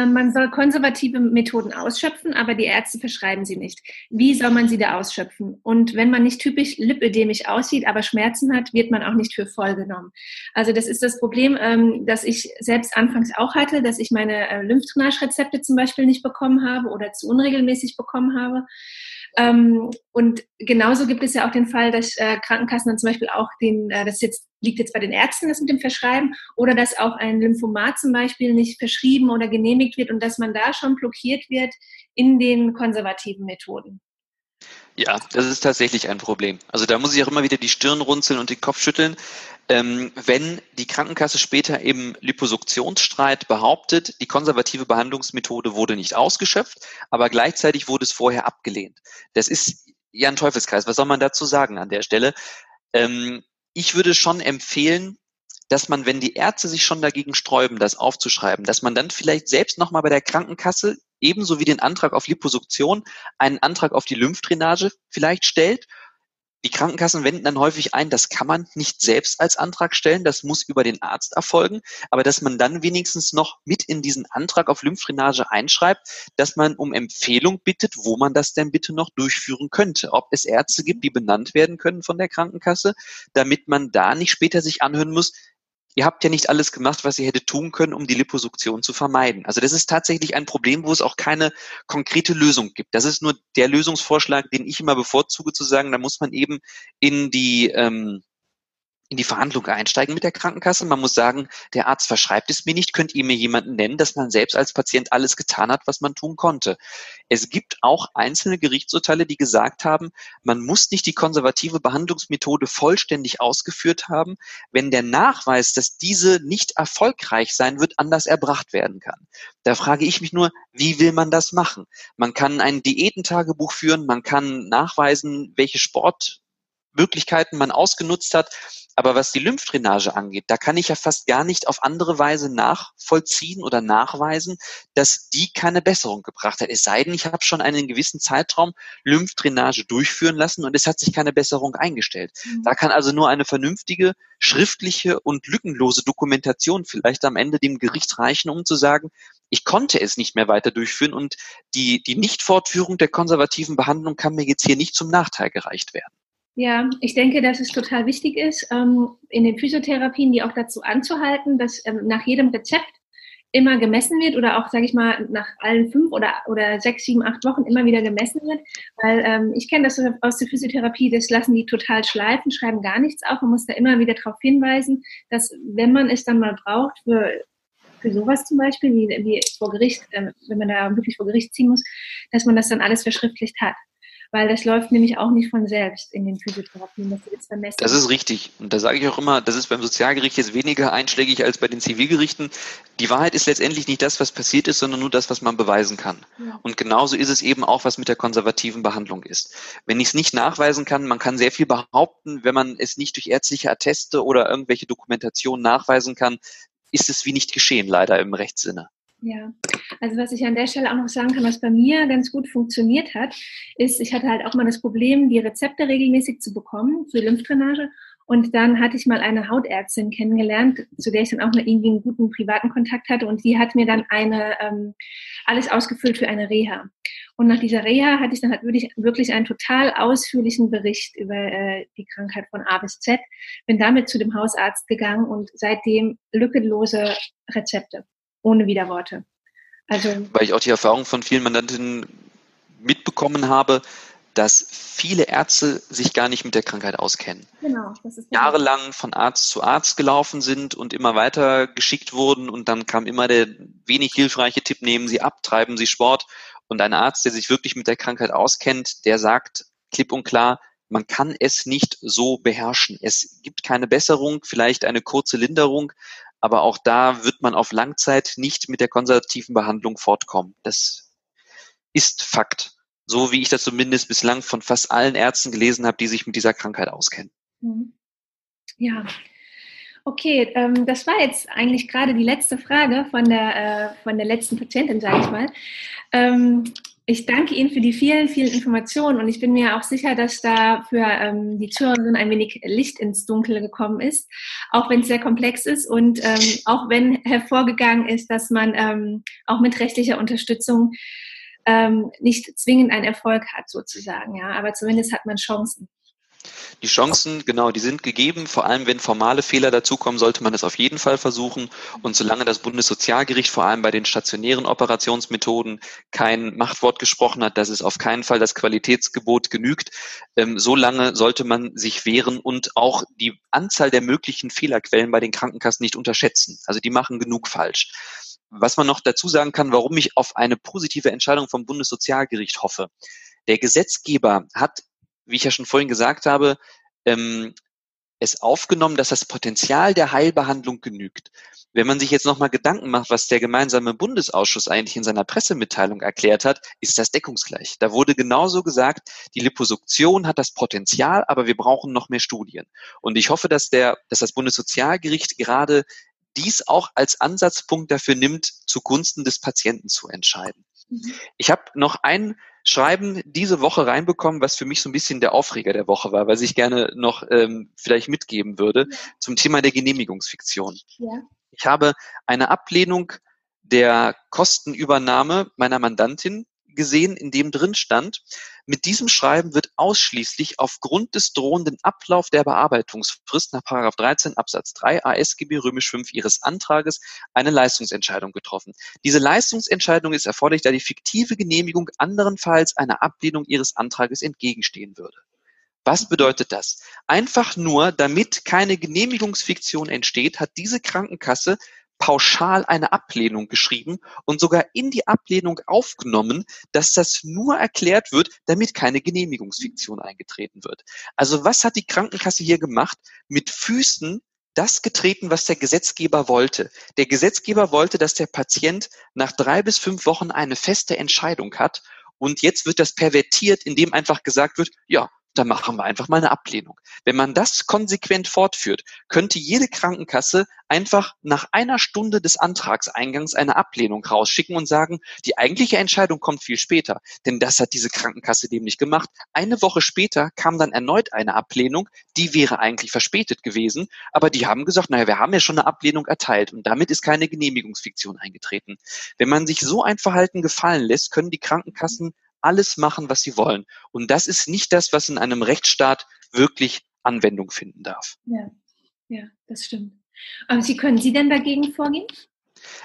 man soll konservative Methoden ausschöpfen, aber die Ärzte verschreiben sie nicht. Wie soll man sie da ausschöpfen? Und wenn man nicht typisch lipödemisch aussieht, aber Schmerzen hat, wird man auch nicht für voll genommen. Also das ist das Problem, ähm, das ich selbst anfangs auch hatte, dass ich meine äh, Lymphdrainage-Rezepte zum Beispiel nicht bekommen habe oder zu unregelmäßig bekommen habe. Ähm, und genauso gibt es ja auch den Fall, dass äh, Krankenkassen dann zum Beispiel auch den, äh, das jetzt liegt jetzt bei den Ärzten, das mit dem Verschreiben, oder dass auch ein Lymphomat zum Beispiel nicht verschrieben oder genehmigt wird und dass man da schon blockiert wird in den konservativen Methoden. Ja, das ist tatsächlich ein Problem. Also da muss ich auch immer wieder die Stirn runzeln und den Kopf schütteln. Ähm, wenn die Krankenkasse später im Liposuktionsstreit behauptet, die konservative Behandlungsmethode wurde nicht ausgeschöpft, aber gleichzeitig wurde es vorher abgelehnt. Das ist ja ein Teufelskreis. Was soll man dazu sagen an der Stelle? Ähm, ich würde schon empfehlen, dass man, wenn die Ärzte sich schon dagegen sträuben, das aufzuschreiben, dass man dann vielleicht selbst nochmal bei der Krankenkasse ebenso wie den Antrag auf Liposuktion einen Antrag auf die Lymphdrainage vielleicht stellt. Die Krankenkassen wenden dann häufig ein, das kann man nicht selbst als Antrag stellen, das muss über den Arzt erfolgen, aber dass man dann wenigstens noch mit in diesen Antrag auf Lymphdrainage einschreibt, dass man um Empfehlung bittet, wo man das denn bitte noch durchführen könnte, ob es Ärzte gibt, die benannt werden können von der Krankenkasse, damit man da nicht später sich anhören muss, ihr habt ja nicht alles gemacht, was ihr hättet tun können, um die Liposuktion zu vermeiden. Also das ist tatsächlich ein Problem, wo es auch keine konkrete Lösung gibt. Das ist nur der Lösungsvorschlag, den ich immer bevorzuge zu sagen, da muss man eben in die ähm, in die Verhandlung einsteigen mit der Krankenkasse. Man muss sagen, der Arzt verschreibt es mir nicht. Könnt ihr mir jemanden nennen, dass man selbst als Patient alles getan hat, was man tun konnte? Es gibt auch einzelne Gerichtsurteile, die gesagt haben, man muss nicht die konservative Behandlungsmethode vollständig ausgeführt haben, wenn der Nachweis, dass diese nicht erfolgreich sein wird, anders erbracht werden kann. Da frage ich mich nur, wie will man das machen? Man kann ein Diätentagebuch führen, man kann nachweisen, welche Sport Möglichkeiten man ausgenutzt hat. Aber was die Lymphdrainage angeht, da kann ich ja fast gar nicht auf andere Weise nachvollziehen oder nachweisen, dass die keine Besserung gebracht hat. Es sei denn, ich habe schon einen gewissen Zeitraum Lymphdrainage durchführen lassen und es hat sich keine Besserung eingestellt. Mhm. Da kann also nur eine vernünftige, schriftliche und lückenlose Dokumentation vielleicht am Ende dem Gericht reichen, um zu sagen, ich konnte es nicht mehr weiter durchführen und die, die Nichtfortführung der konservativen Behandlung kann mir jetzt hier nicht zum Nachteil gereicht werden. Ja, ich denke, dass es total wichtig ist, ähm, in den Physiotherapien die auch dazu anzuhalten, dass ähm, nach jedem Rezept immer gemessen wird oder auch, sage ich mal, nach allen fünf oder, oder sechs, sieben, acht Wochen immer wieder gemessen wird. Weil ähm, ich kenne das aus der Physiotherapie, das lassen die total schleifen, schreiben gar nichts auf. Man muss da immer wieder darauf hinweisen, dass wenn man es dann mal braucht für für sowas zum Beispiel, wie, wie vor Gericht, äh, wenn man da wirklich vor Gericht ziehen muss, dass man das dann alles verschriftlicht hat weil das läuft nämlich auch nicht von selbst in den Physiotherapien, dass jetzt vermessen. Das ist richtig. Und da sage ich auch immer, das ist beim Sozialgericht jetzt weniger einschlägig als bei den Zivilgerichten. Die Wahrheit ist letztendlich nicht das, was passiert ist, sondern nur das, was man beweisen kann. Ja. Und genauso ist es eben auch, was mit der konservativen Behandlung ist. Wenn ich es nicht nachweisen kann, man kann sehr viel behaupten, wenn man es nicht durch ärztliche Atteste oder irgendwelche Dokumentationen nachweisen kann, ist es wie nicht geschehen, leider im Rechtssinne. Ja, also was ich an der Stelle auch noch sagen kann, was bei mir ganz gut funktioniert hat, ist, ich hatte halt auch mal das Problem, die Rezepte regelmäßig zu bekommen für Lymphdrainage. Und dann hatte ich mal eine Hautärztin kennengelernt, zu der ich dann auch noch irgendwie einen guten privaten Kontakt hatte. Und die hat mir dann eine, ähm, alles ausgefüllt für eine Reha. Und nach dieser Reha hatte ich dann halt wirklich, wirklich einen total ausführlichen Bericht über äh, die Krankheit von A bis Z. Bin damit zu dem Hausarzt gegangen und seitdem lückenlose Rezepte, ohne Widerworte. Also, Weil ich auch die Erfahrung von vielen Mandantinnen mitbekommen habe, dass viele Ärzte sich gar nicht mit der Krankheit auskennen. Genau, das ist Jahrelang von Arzt zu Arzt gelaufen sind und immer weiter geschickt wurden und dann kam immer der wenig hilfreiche Tipp, nehmen Sie ab, treiben Sie Sport. Und ein Arzt, der sich wirklich mit der Krankheit auskennt, der sagt klipp und klar, man kann es nicht so beherrschen. Es gibt keine Besserung, vielleicht eine kurze Linderung, aber auch da wird man auf Langzeit nicht mit der konservativen Behandlung fortkommen. Das ist Fakt so wie ich das zumindest bislang von fast allen Ärzten gelesen habe, die sich mit dieser Krankheit auskennen. Mhm. Ja. Okay, ähm, das war jetzt eigentlich gerade die letzte Frage von der, äh, von der letzten Patientin, sage ich mal. Ähm, ich danke Ihnen für die vielen, vielen Informationen und ich bin mir auch sicher, dass da für ähm, die Zuhörerin ein wenig Licht ins Dunkel gekommen ist, auch wenn es sehr komplex ist und ähm, auch wenn hervorgegangen ist, dass man ähm, auch mit rechtlicher Unterstützung ähm, nicht zwingend einen Erfolg hat sozusagen, ja, aber zumindest hat man Chancen. Die Chancen, genau, die sind gegeben. Vor allem, wenn formale Fehler dazukommen, sollte man es auf jeden Fall versuchen. Und solange das Bundessozialgericht vor allem bei den stationären Operationsmethoden kein Machtwort gesprochen hat, dass es auf keinen Fall das Qualitätsgebot genügt, ähm, so lange sollte man sich wehren und auch die Anzahl der möglichen Fehlerquellen bei den Krankenkassen nicht unterschätzen. Also die machen genug falsch. Was man noch dazu sagen kann, warum ich auf eine positive Entscheidung vom Bundessozialgericht hoffe. Der Gesetzgeber hat, wie ich ja schon vorhin gesagt habe, ähm, es aufgenommen, dass das Potenzial der Heilbehandlung genügt. Wenn man sich jetzt nochmal Gedanken macht, was der gemeinsame Bundesausschuss eigentlich in seiner Pressemitteilung erklärt hat, ist das deckungsgleich. Da wurde genauso gesagt, die Liposuktion hat das Potenzial, aber wir brauchen noch mehr Studien. Und ich hoffe, dass der, dass das Bundessozialgericht gerade dies auch als Ansatzpunkt dafür nimmt, zugunsten des Patienten zu entscheiden. Ich habe noch ein Schreiben diese Woche reinbekommen, was für mich so ein bisschen der Aufreger der Woche war, was ich gerne noch ähm, vielleicht mitgeben würde ja. zum Thema der Genehmigungsfiktion. Ja. Ich habe eine Ablehnung der Kostenübernahme meiner Mandantin gesehen, in dem drin stand, mit diesem Schreiben wird ausschließlich aufgrund des drohenden Ablauf der Bearbeitungsfrist nach 13 Absatz 3 ASGB römisch 5 Ihres Antrages eine Leistungsentscheidung getroffen. Diese Leistungsentscheidung ist erforderlich, da die fiktive Genehmigung anderenfalls einer Ablehnung Ihres Antrages entgegenstehen würde. Was bedeutet das? Einfach nur, damit keine Genehmigungsfiktion entsteht, hat diese Krankenkasse pauschal eine Ablehnung geschrieben und sogar in die Ablehnung aufgenommen, dass das nur erklärt wird, damit keine Genehmigungsfiktion eingetreten wird. Also was hat die Krankenkasse hier gemacht? Mit Füßen das getreten, was der Gesetzgeber wollte. Der Gesetzgeber wollte, dass der Patient nach drei bis fünf Wochen eine feste Entscheidung hat. Und jetzt wird das pervertiert, indem einfach gesagt wird, ja, dann machen wir einfach mal eine Ablehnung. Wenn man das konsequent fortführt, könnte jede Krankenkasse einfach nach einer Stunde des Antragseingangs eine Ablehnung rausschicken und sagen, die eigentliche Entscheidung kommt viel später. Denn das hat diese Krankenkasse dem nicht gemacht. Eine Woche später kam dann erneut eine Ablehnung, die wäre eigentlich verspätet gewesen, aber die haben gesagt, naja, wir haben ja schon eine Ablehnung erteilt und damit ist keine Genehmigungsfiktion eingetreten. Wenn man sich so ein Verhalten gefallen lässt, können die Krankenkassen alles machen, was sie wollen. Und das ist nicht das, was in einem Rechtsstaat wirklich Anwendung finden darf. Ja, ja, das stimmt. Aber Sie können Sie denn dagegen vorgehen?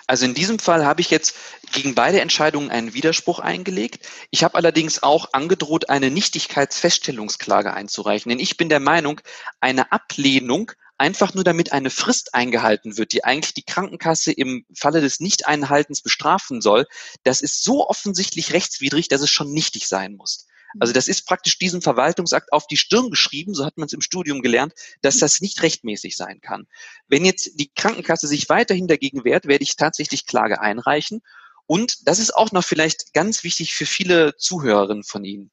Also in diesem Fall habe ich jetzt gegen beide Entscheidungen einen Widerspruch eingelegt. Ich habe allerdings auch angedroht, eine Nichtigkeitsfeststellungsklage einzureichen. Denn ich bin der Meinung, eine Ablehnung einfach nur damit eine Frist eingehalten wird, die eigentlich die Krankenkasse im Falle des Nicht-Einhaltens bestrafen soll, das ist so offensichtlich rechtswidrig, dass es schon nichtig sein muss. Also das ist praktisch diesem Verwaltungsakt auf die Stirn geschrieben, so hat man es im Studium gelernt, dass das nicht rechtmäßig sein kann. Wenn jetzt die Krankenkasse sich weiterhin dagegen wehrt, werde ich tatsächlich Klage einreichen. Und das ist auch noch vielleicht ganz wichtig für viele Zuhörerinnen von Ihnen.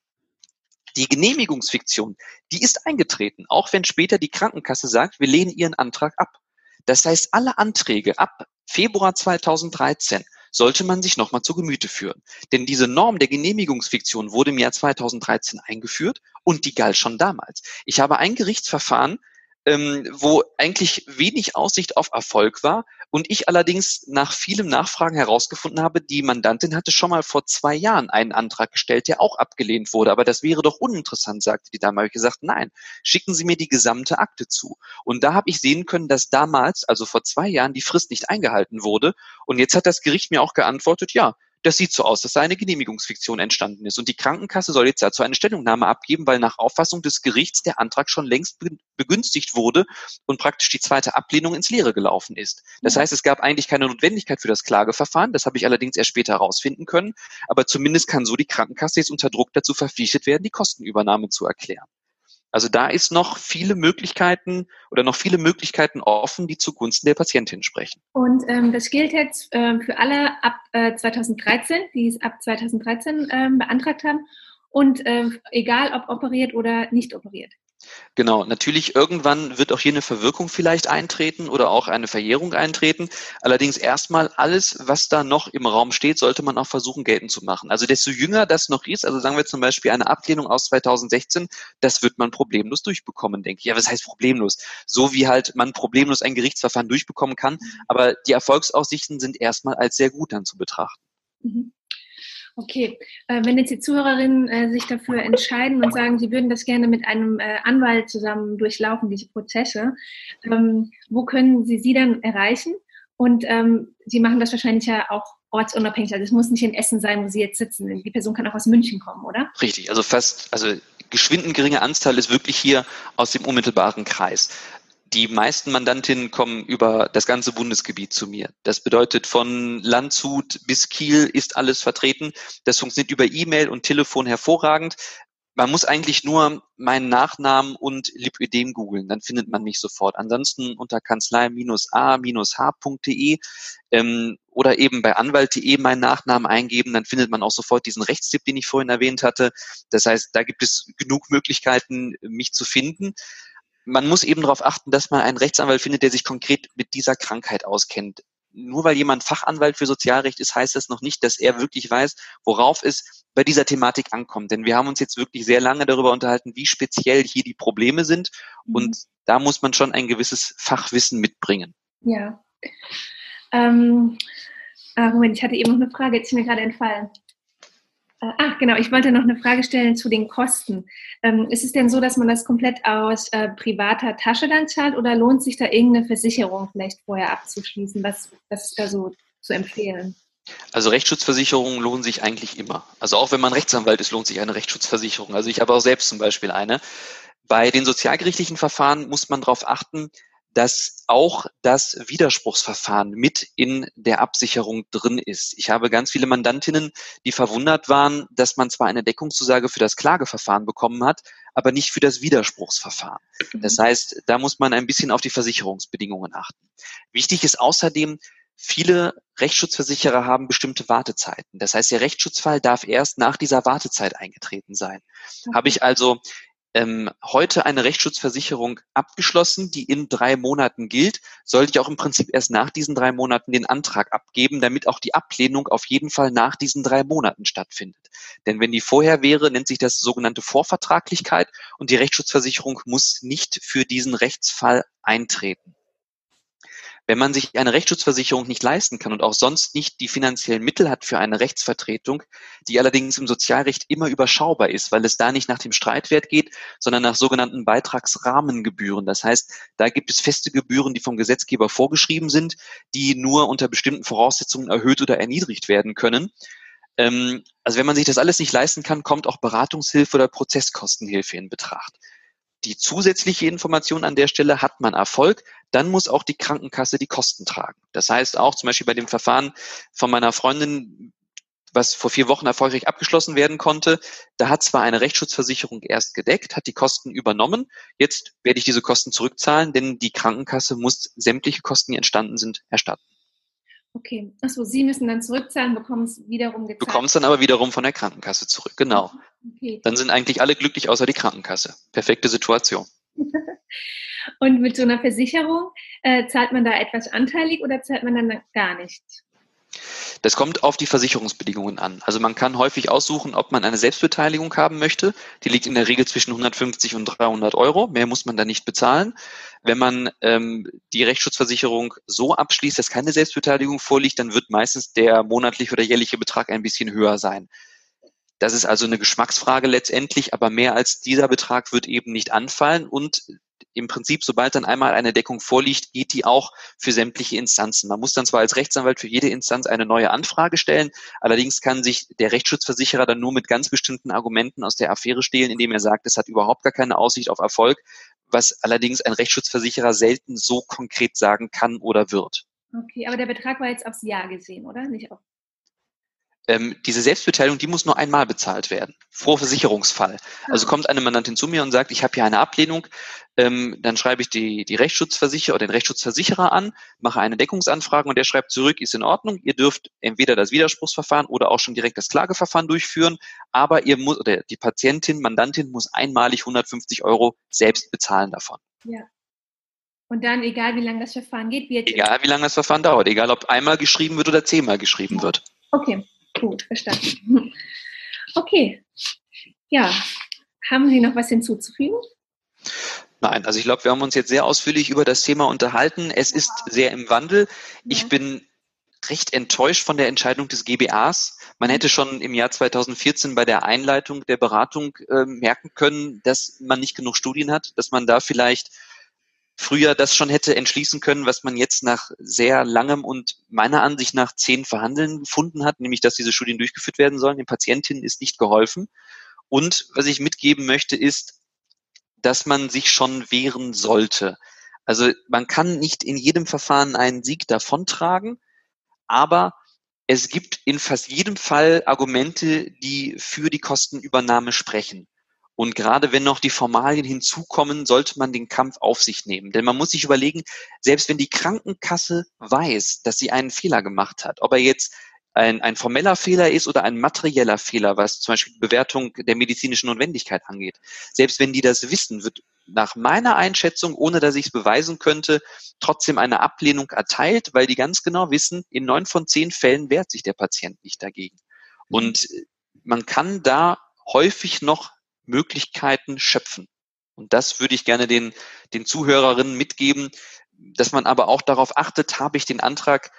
Die Genehmigungsfiktion, die ist eingetreten, auch wenn später die Krankenkasse sagt, wir lehnen Ihren Antrag ab. Das heißt, alle Anträge ab Februar 2013 sollte man sich nochmal zu Gemüte führen. Denn diese Norm der Genehmigungsfiktion wurde im Jahr 2013 eingeführt und die galt schon damals. Ich habe ein Gerichtsverfahren ähm, wo eigentlich wenig Aussicht auf Erfolg war. Und ich allerdings nach vielem Nachfragen herausgefunden habe, die Mandantin hatte schon mal vor zwei Jahren einen Antrag gestellt, der auch abgelehnt wurde. Aber das wäre doch uninteressant, sagte die Dame. Habe ich gesagt, nein, schicken Sie mir die gesamte Akte zu. Und da habe ich sehen können, dass damals, also vor zwei Jahren, die Frist nicht eingehalten wurde. Und jetzt hat das Gericht mir auch geantwortet, ja, das sieht so aus, dass da eine Genehmigungsfiktion entstanden ist. Und die Krankenkasse soll jetzt dazu eine Stellungnahme abgeben, weil nach Auffassung des Gerichts der Antrag schon längst begünstigt wurde und praktisch die zweite Ablehnung ins Leere gelaufen ist. Das heißt, es gab eigentlich keine Notwendigkeit für das Klageverfahren. Das habe ich allerdings erst später herausfinden können. Aber zumindest kann so die Krankenkasse jetzt unter Druck dazu verpflichtet werden, die Kostenübernahme zu erklären. Also da ist noch viele Möglichkeiten oder noch viele Möglichkeiten offen, die zugunsten der Patientin sprechen. Und ähm, das gilt jetzt äh, für alle ab äh, 2013, die es ab 2013 ähm, beantragt haben und äh, egal ob operiert oder nicht operiert. Genau, natürlich irgendwann wird auch hier eine Verwirkung vielleicht eintreten oder auch eine Verjährung eintreten. Allerdings erstmal alles, was da noch im Raum steht, sollte man auch versuchen geltend zu machen. Also desto jünger das noch ist, also sagen wir zum Beispiel eine Ablehnung aus 2016, das wird man problemlos durchbekommen, denke ich. Ja, was heißt problemlos? So wie halt man problemlos ein Gerichtsverfahren durchbekommen kann, aber die Erfolgsaussichten sind erstmal als sehr gut dann zu betrachten. Mhm. Okay, äh, wenn jetzt die Zuhörerinnen äh, sich dafür entscheiden und sagen, sie würden das gerne mit einem äh, Anwalt zusammen durchlaufen, diese Prozesse, ähm, wo können sie sie dann erreichen? Und ähm, sie machen das wahrscheinlich ja auch ortsunabhängig. Also es muss nicht in Essen sein, wo sie jetzt sitzen. Die Person kann auch aus München kommen, oder? Richtig, also fast, also geschwinden geringe Anzahl ist wirklich hier aus dem unmittelbaren Kreis die meisten Mandantinnen kommen über das ganze Bundesgebiet zu mir. Das bedeutet, von Landshut bis Kiel ist alles vertreten. Das funktioniert über E-Mail und Telefon hervorragend. Man muss eigentlich nur meinen Nachnamen und Lipödem googeln, dann findet man mich sofort. Ansonsten unter kanzlei-a-h.de ähm, oder eben bei anwalt.de meinen Nachnamen eingeben, dann findet man auch sofort diesen Rechtstipp, den ich vorhin erwähnt hatte. Das heißt, da gibt es genug Möglichkeiten, mich zu finden man muss eben darauf achten, dass man einen Rechtsanwalt findet, der sich konkret mit dieser Krankheit auskennt. Nur weil jemand Fachanwalt für Sozialrecht ist, heißt das noch nicht, dass er wirklich weiß, worauf es bei dieser Thematik ankommt. Denn wir haben uns jetzt wirklich sehr lange darüber unterhalten, wie speziell hier die Probleme sind. Mhm. Und da muss man schon ein gewisses Fachwissen mitbringen. Ja. Ähm, ah, Moment, ich hatte eben noch eine Frage, jetzt ist mir gerade entfallen. Ach, genau. Ich wollte noch eine Frage stellen zu den Kosten. Ähm, ist es denn so, dass man das komplett aus äh, privater Tasche dann zahlt oder lohnt sich da irgendeine Versicherung vielleicht vorher abzuschließen? Was, was ist da so zu empfehlen? Also Rechtsschutzversicherungen lohnen sich eigentlich immer. Also auch wenn man Rechtsanwalt ist, lohnt sich eine Rechtsschutzversicherung. Also ich habe auch selbst zum Beispiel eine. Bei den sozialgerichtlichen Verfahren muss man darauf achten, dass auch das Widerspruchsverfahren mit in der Absicherung drin ist. Ich habe ganz viele Mandantinnen, die verwundert waren, dass man zwar eine Deckungszusage für das Klageverfahren bekommen hat, aber nicht für das Widerspruchsverfahren. Das mhm. heißt, da muss man ein bisschen auf die Versicherungsbedingungen achten. Wichtig ist außerdem, viele Rechtsschutzversicherer haben bestimmte Wartezeiten. Das heißt, der Rechtsschutzfall darf erst nach dieser Wartezeit eingetreten sein. Okay. Habe ich also ähm, heute eine Rechtsschutzversicherung abgeschlossen, die in drei Monaten gilt, sollte ich auch im Prinzip erst nach diesen drei Monaten den Antrag abgeben, damit auch die Ablehnung auf jeden Fall nach diesen drei Monaten stattfindet. Denn wenn die vorher wäre, nennt sich das sogenannte Vorvertraglichkeit und die Rechtsschutzversicherung muss nicht für diesen Rechtsfall eintreten. Wenn man sich eine Rechtsschutzversicherung nicht leisten kann und auch sonst nicht die finanziellen Mittel hat für eine Rechtsvertretung, die allerdings im Sozialrecht immer überschaubar ist, weil es da nicht nach dem Streitwert geht, sondern nach sogenannten Beitragsrahmengebühren. Das heißt, da gibt es feste Gebühren, die vom Gesetzgeber vorgeschrieben sind, die nur unter bestimmten Voraussetzungen erhöht oder erniedrigt werden können. Ähm, also wenn man sich das alles nicht leisten kann, kommt auch Beratungshilfe oder Prozesskostenhilfe in Betracht die zusätzliche Information an der Stelle, hat man Erfolg, dann muss auch die Krankenkasse die Kosten tragen. Das heißt auch zum Beispiel bei dem Verfahren von meiner Freundin, was vor vier Wochen erfolgreich abgeschlossen werden konnte, da hat zwar eine Rechtsschutzversicherung erst gedeckt, hat die Kosten übernommen. Jetzt werde ich diese Kosten zurückzahlen, denn die Krankenkasse muss sämtliche Kosten, die entstanden sind, erstatten. Okay, achso, Sie müssen dann zurückzahlen, bekommen es wiederum gezahlt. Bekommen es dann aber wiederum von der Krankenkasse zurück, genau. Okay. Dann sind eigentlich alle glücklich außer die Krankenkasse. Perfekte Situation. Und mit so einer Versicherung, äh, zahlt man da etwas anteilig oder zahlt man dann gar nichts? Das kommt auf die Versicherungsbedingungen an. Also man kann häufig aussuchen, ob man eine Selbstbeteiligung haben möchte. Die liegt in der Regel zwischen 150 und 300 Euro. Mehr muss man da nicht bezahlen. Wenn man ähm, die Rechtsschutzversicherung so abschließt, dass keine Selbstbeteiligung vorliegt, dann wird meistens der monatliche oder jährliche Betrag ein bisschen höher sein. Das ist also eine Geschmacksfrage letztendlich, aber mehr als dieser Betrag wird eben nicht anfallen und im Prinzip, sobald dann einmal eine Deckung vorliegt, geht die auch für sämtliche Instanzen. Man muss dann zwar als Rechtsanwalt für jede Instanz eine neue Anfrage stellen, allerdings kann sich der Rechtsschutzversicherer dann nur mit ganz bestimmten Argumenten aus der Affäre stehlen, indem er sagt, es hat überhaupt gar keine Aussicht auf Erfolg, was allerdings ein Rechtsschutzversicherer selten so konkret sagen kann oder wird. Okay, aber der Betrag war jetzt aufs Jahr gesehen, oder? Nicht auf ähm, diese Selbstbeteiligung, die muss nur einmal bezahlt werden, vor Versicherungsfall. Also kommt eine Mandantin zu mir und sagt, ich habe hier eine Ablehnung, ähm, dann schreibe ich die, die Rechtsschutzversicherer oder den Rechtsschutzversicherer an, mache eine Deckungsanfrage und der schreibt zurück, ist in Ordnung, ihr dürft entweder das Widerspruchsverfahren oder auch schon direkt das Klageverfahren durchführen, aber ihr muss, oder die Patientin, Mandantin muss einmalig 150 Euro selbst bezahlen davon. Ja. Und dann, egal wie lange das Verfahren geht, wird. Egal wie lange das Verfahren dauert, egal ob einmal geschrieben wird oder zehnmal geschrieben wird. Okay. Gut, verstanden. Okay. Ja, haben Sie noch was hinzuzufügen? Nein, also ich glaube, wir haben uns jetzt sehr ausführlich über das Thema unterhalten. Es ist sehr im Wandel. Ich bin recht enttäuscht von der Entscheidung des GBAs. Man hätte schon im Jahr 2014 bei der Einleitung der Beratung äh, merken können, dass man nicht genug Studien hat, dass man da vielleicht früher das schon hätte entschließen können, was man jetzt nach sehr langem und meiner Ansicht nach zehn Verhandeln gefunden hat, nämlich dass diese Studien durchgeführt werden sollen. Den Patientinnen ist nicht geholfen. Und was ich mitgeben möchte, ist, dass man sich schon wehren sollte. Also man kann nicht in jedem Verfahren einen Sieg davontragen, aber es gibt in fast jedem Fall Argumente, die für die Kostenübernahme sprechen. Und gerade wenn noch die Formalien hinzukommen, sollte man den Kampf auf sich nehmen. Denn man muss sich überlegen, selbst wenn die Krankenkasse weiß, dass sie einen Fehler gemacht hat, ob er jetzt ein, ein formeller Fehler ist oder ein materieller Fehler, was zum Beispiel Bewertung der medizinischen Notwendigkeit angeht. Selbst wenn die das wissen, wird nach meiner Einschätzung, ohne dass ich es beweisen könnte, trotzdem eine Ablehnung erteilt, weil die ganz genau wissen, in neun von zehn Fällen wehrt sich der Patient nicht dagegen. Und man kann da häufig noch Möglichkeiten schöpfen. Und das würde ich gerne den, den Zuhörerinnen mitgeben, dass man aber auch darauf achtet, habe ich den Antrag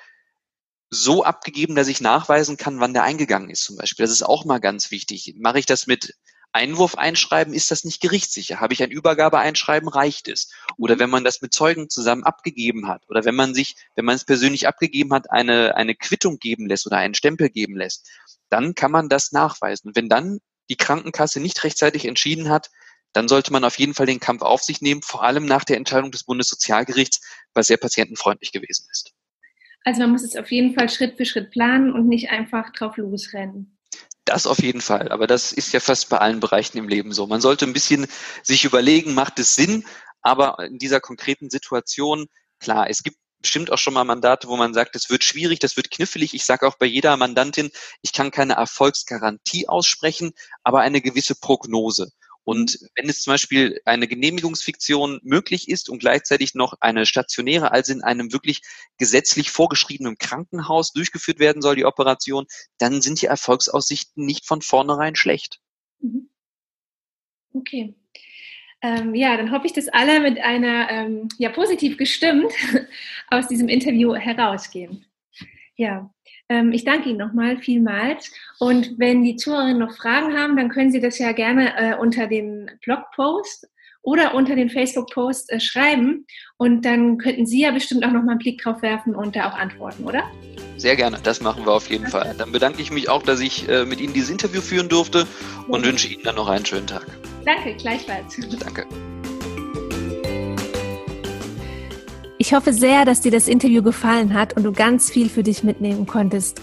so abgegeben, dass ich nachweisen kann, wann der eingegangen ist zum Beispiel. Das ist auch mal ganz wichtig. Mache ich das mit Einwurf einschreiben, ist das nicht gerichtssicher. Habe ich ein Übergabe einschreiben, reicht es. Oder wenn man das mit Zeugen zusammen abgegeben hat oder wenn man sich, wenn man es persönlich abgegeben hat, eine, eine Quittung geben lässt oder einen Stempel geben lässt, dann kann man das nachweisen. Und wenn dann die Krankenkasse nicht rechtzeitig entschieden hat, dann sollte man auf jeden Fall den Kampf auf sich nehmen, vor allem nach der Entscheidung des Bundessozialgerichts, was sehr patientenfreundlich gewesen ist. Also man muss es auf jeden Fall Schritt für Schritt planen und nicht einfach drauf losrennen. Das auf jeden Fall. Aber das ist ja fast bei allen Bereichen im Leben so. Man sollte ein bisschen sich überlegen, macht es Sinn? Aber in dieser konkreten Situation, klar, es gibt bestimmt auch schon mal Mandate, wo man sagt, es wird schwierig, das wird knifflig. Ich sage auch bei jeder Mandantin, ich kann keine Erfolgsgarantie aussprechen, aber eine gewisse Prognose. Und wenn es zum Beispiel eine Genehmigungsfiktion möglich ist und gleichzeitig noch eine stationäre, also in einem wirklich gesetzlich vorgeschriebenen Krankenhaus durchgeführt werden soll, die Operation, dann sind die Erfolgsaussichten nicht von vornherein schlecht. Mhm. Okay. Ähm, ja, dann hoffe ich, dass alle mit einer, ähm, ja, positiv gestimmt aus diesem Interview herausgehen. Ja, ähm, ich danke Ihnen nochmal vielmals. Und wenn die Zuhörerinnen noch Fragen haben, dann können Sie das ja gerne äh, unter den Blogpost oder unter den Facebook-Post äh, schreiben. Und dann könnten Sie ja bestimmt auch nochmal einen Blick drauf werfen und da auch antworten, oder? Sehr gerne, das machen wir auf jeden Fall. Dann bedanke ich mich auch, dass ich äh, mit Ihnen dieses Interview führen durfte und wünsche Ihnen dann noch einen schönen Tag. Danke, gleichfalls. Danke. Ich hoffe sehr, dass dir das Interview gefallen hat und du ganz viel für dich mitnehmen konntest.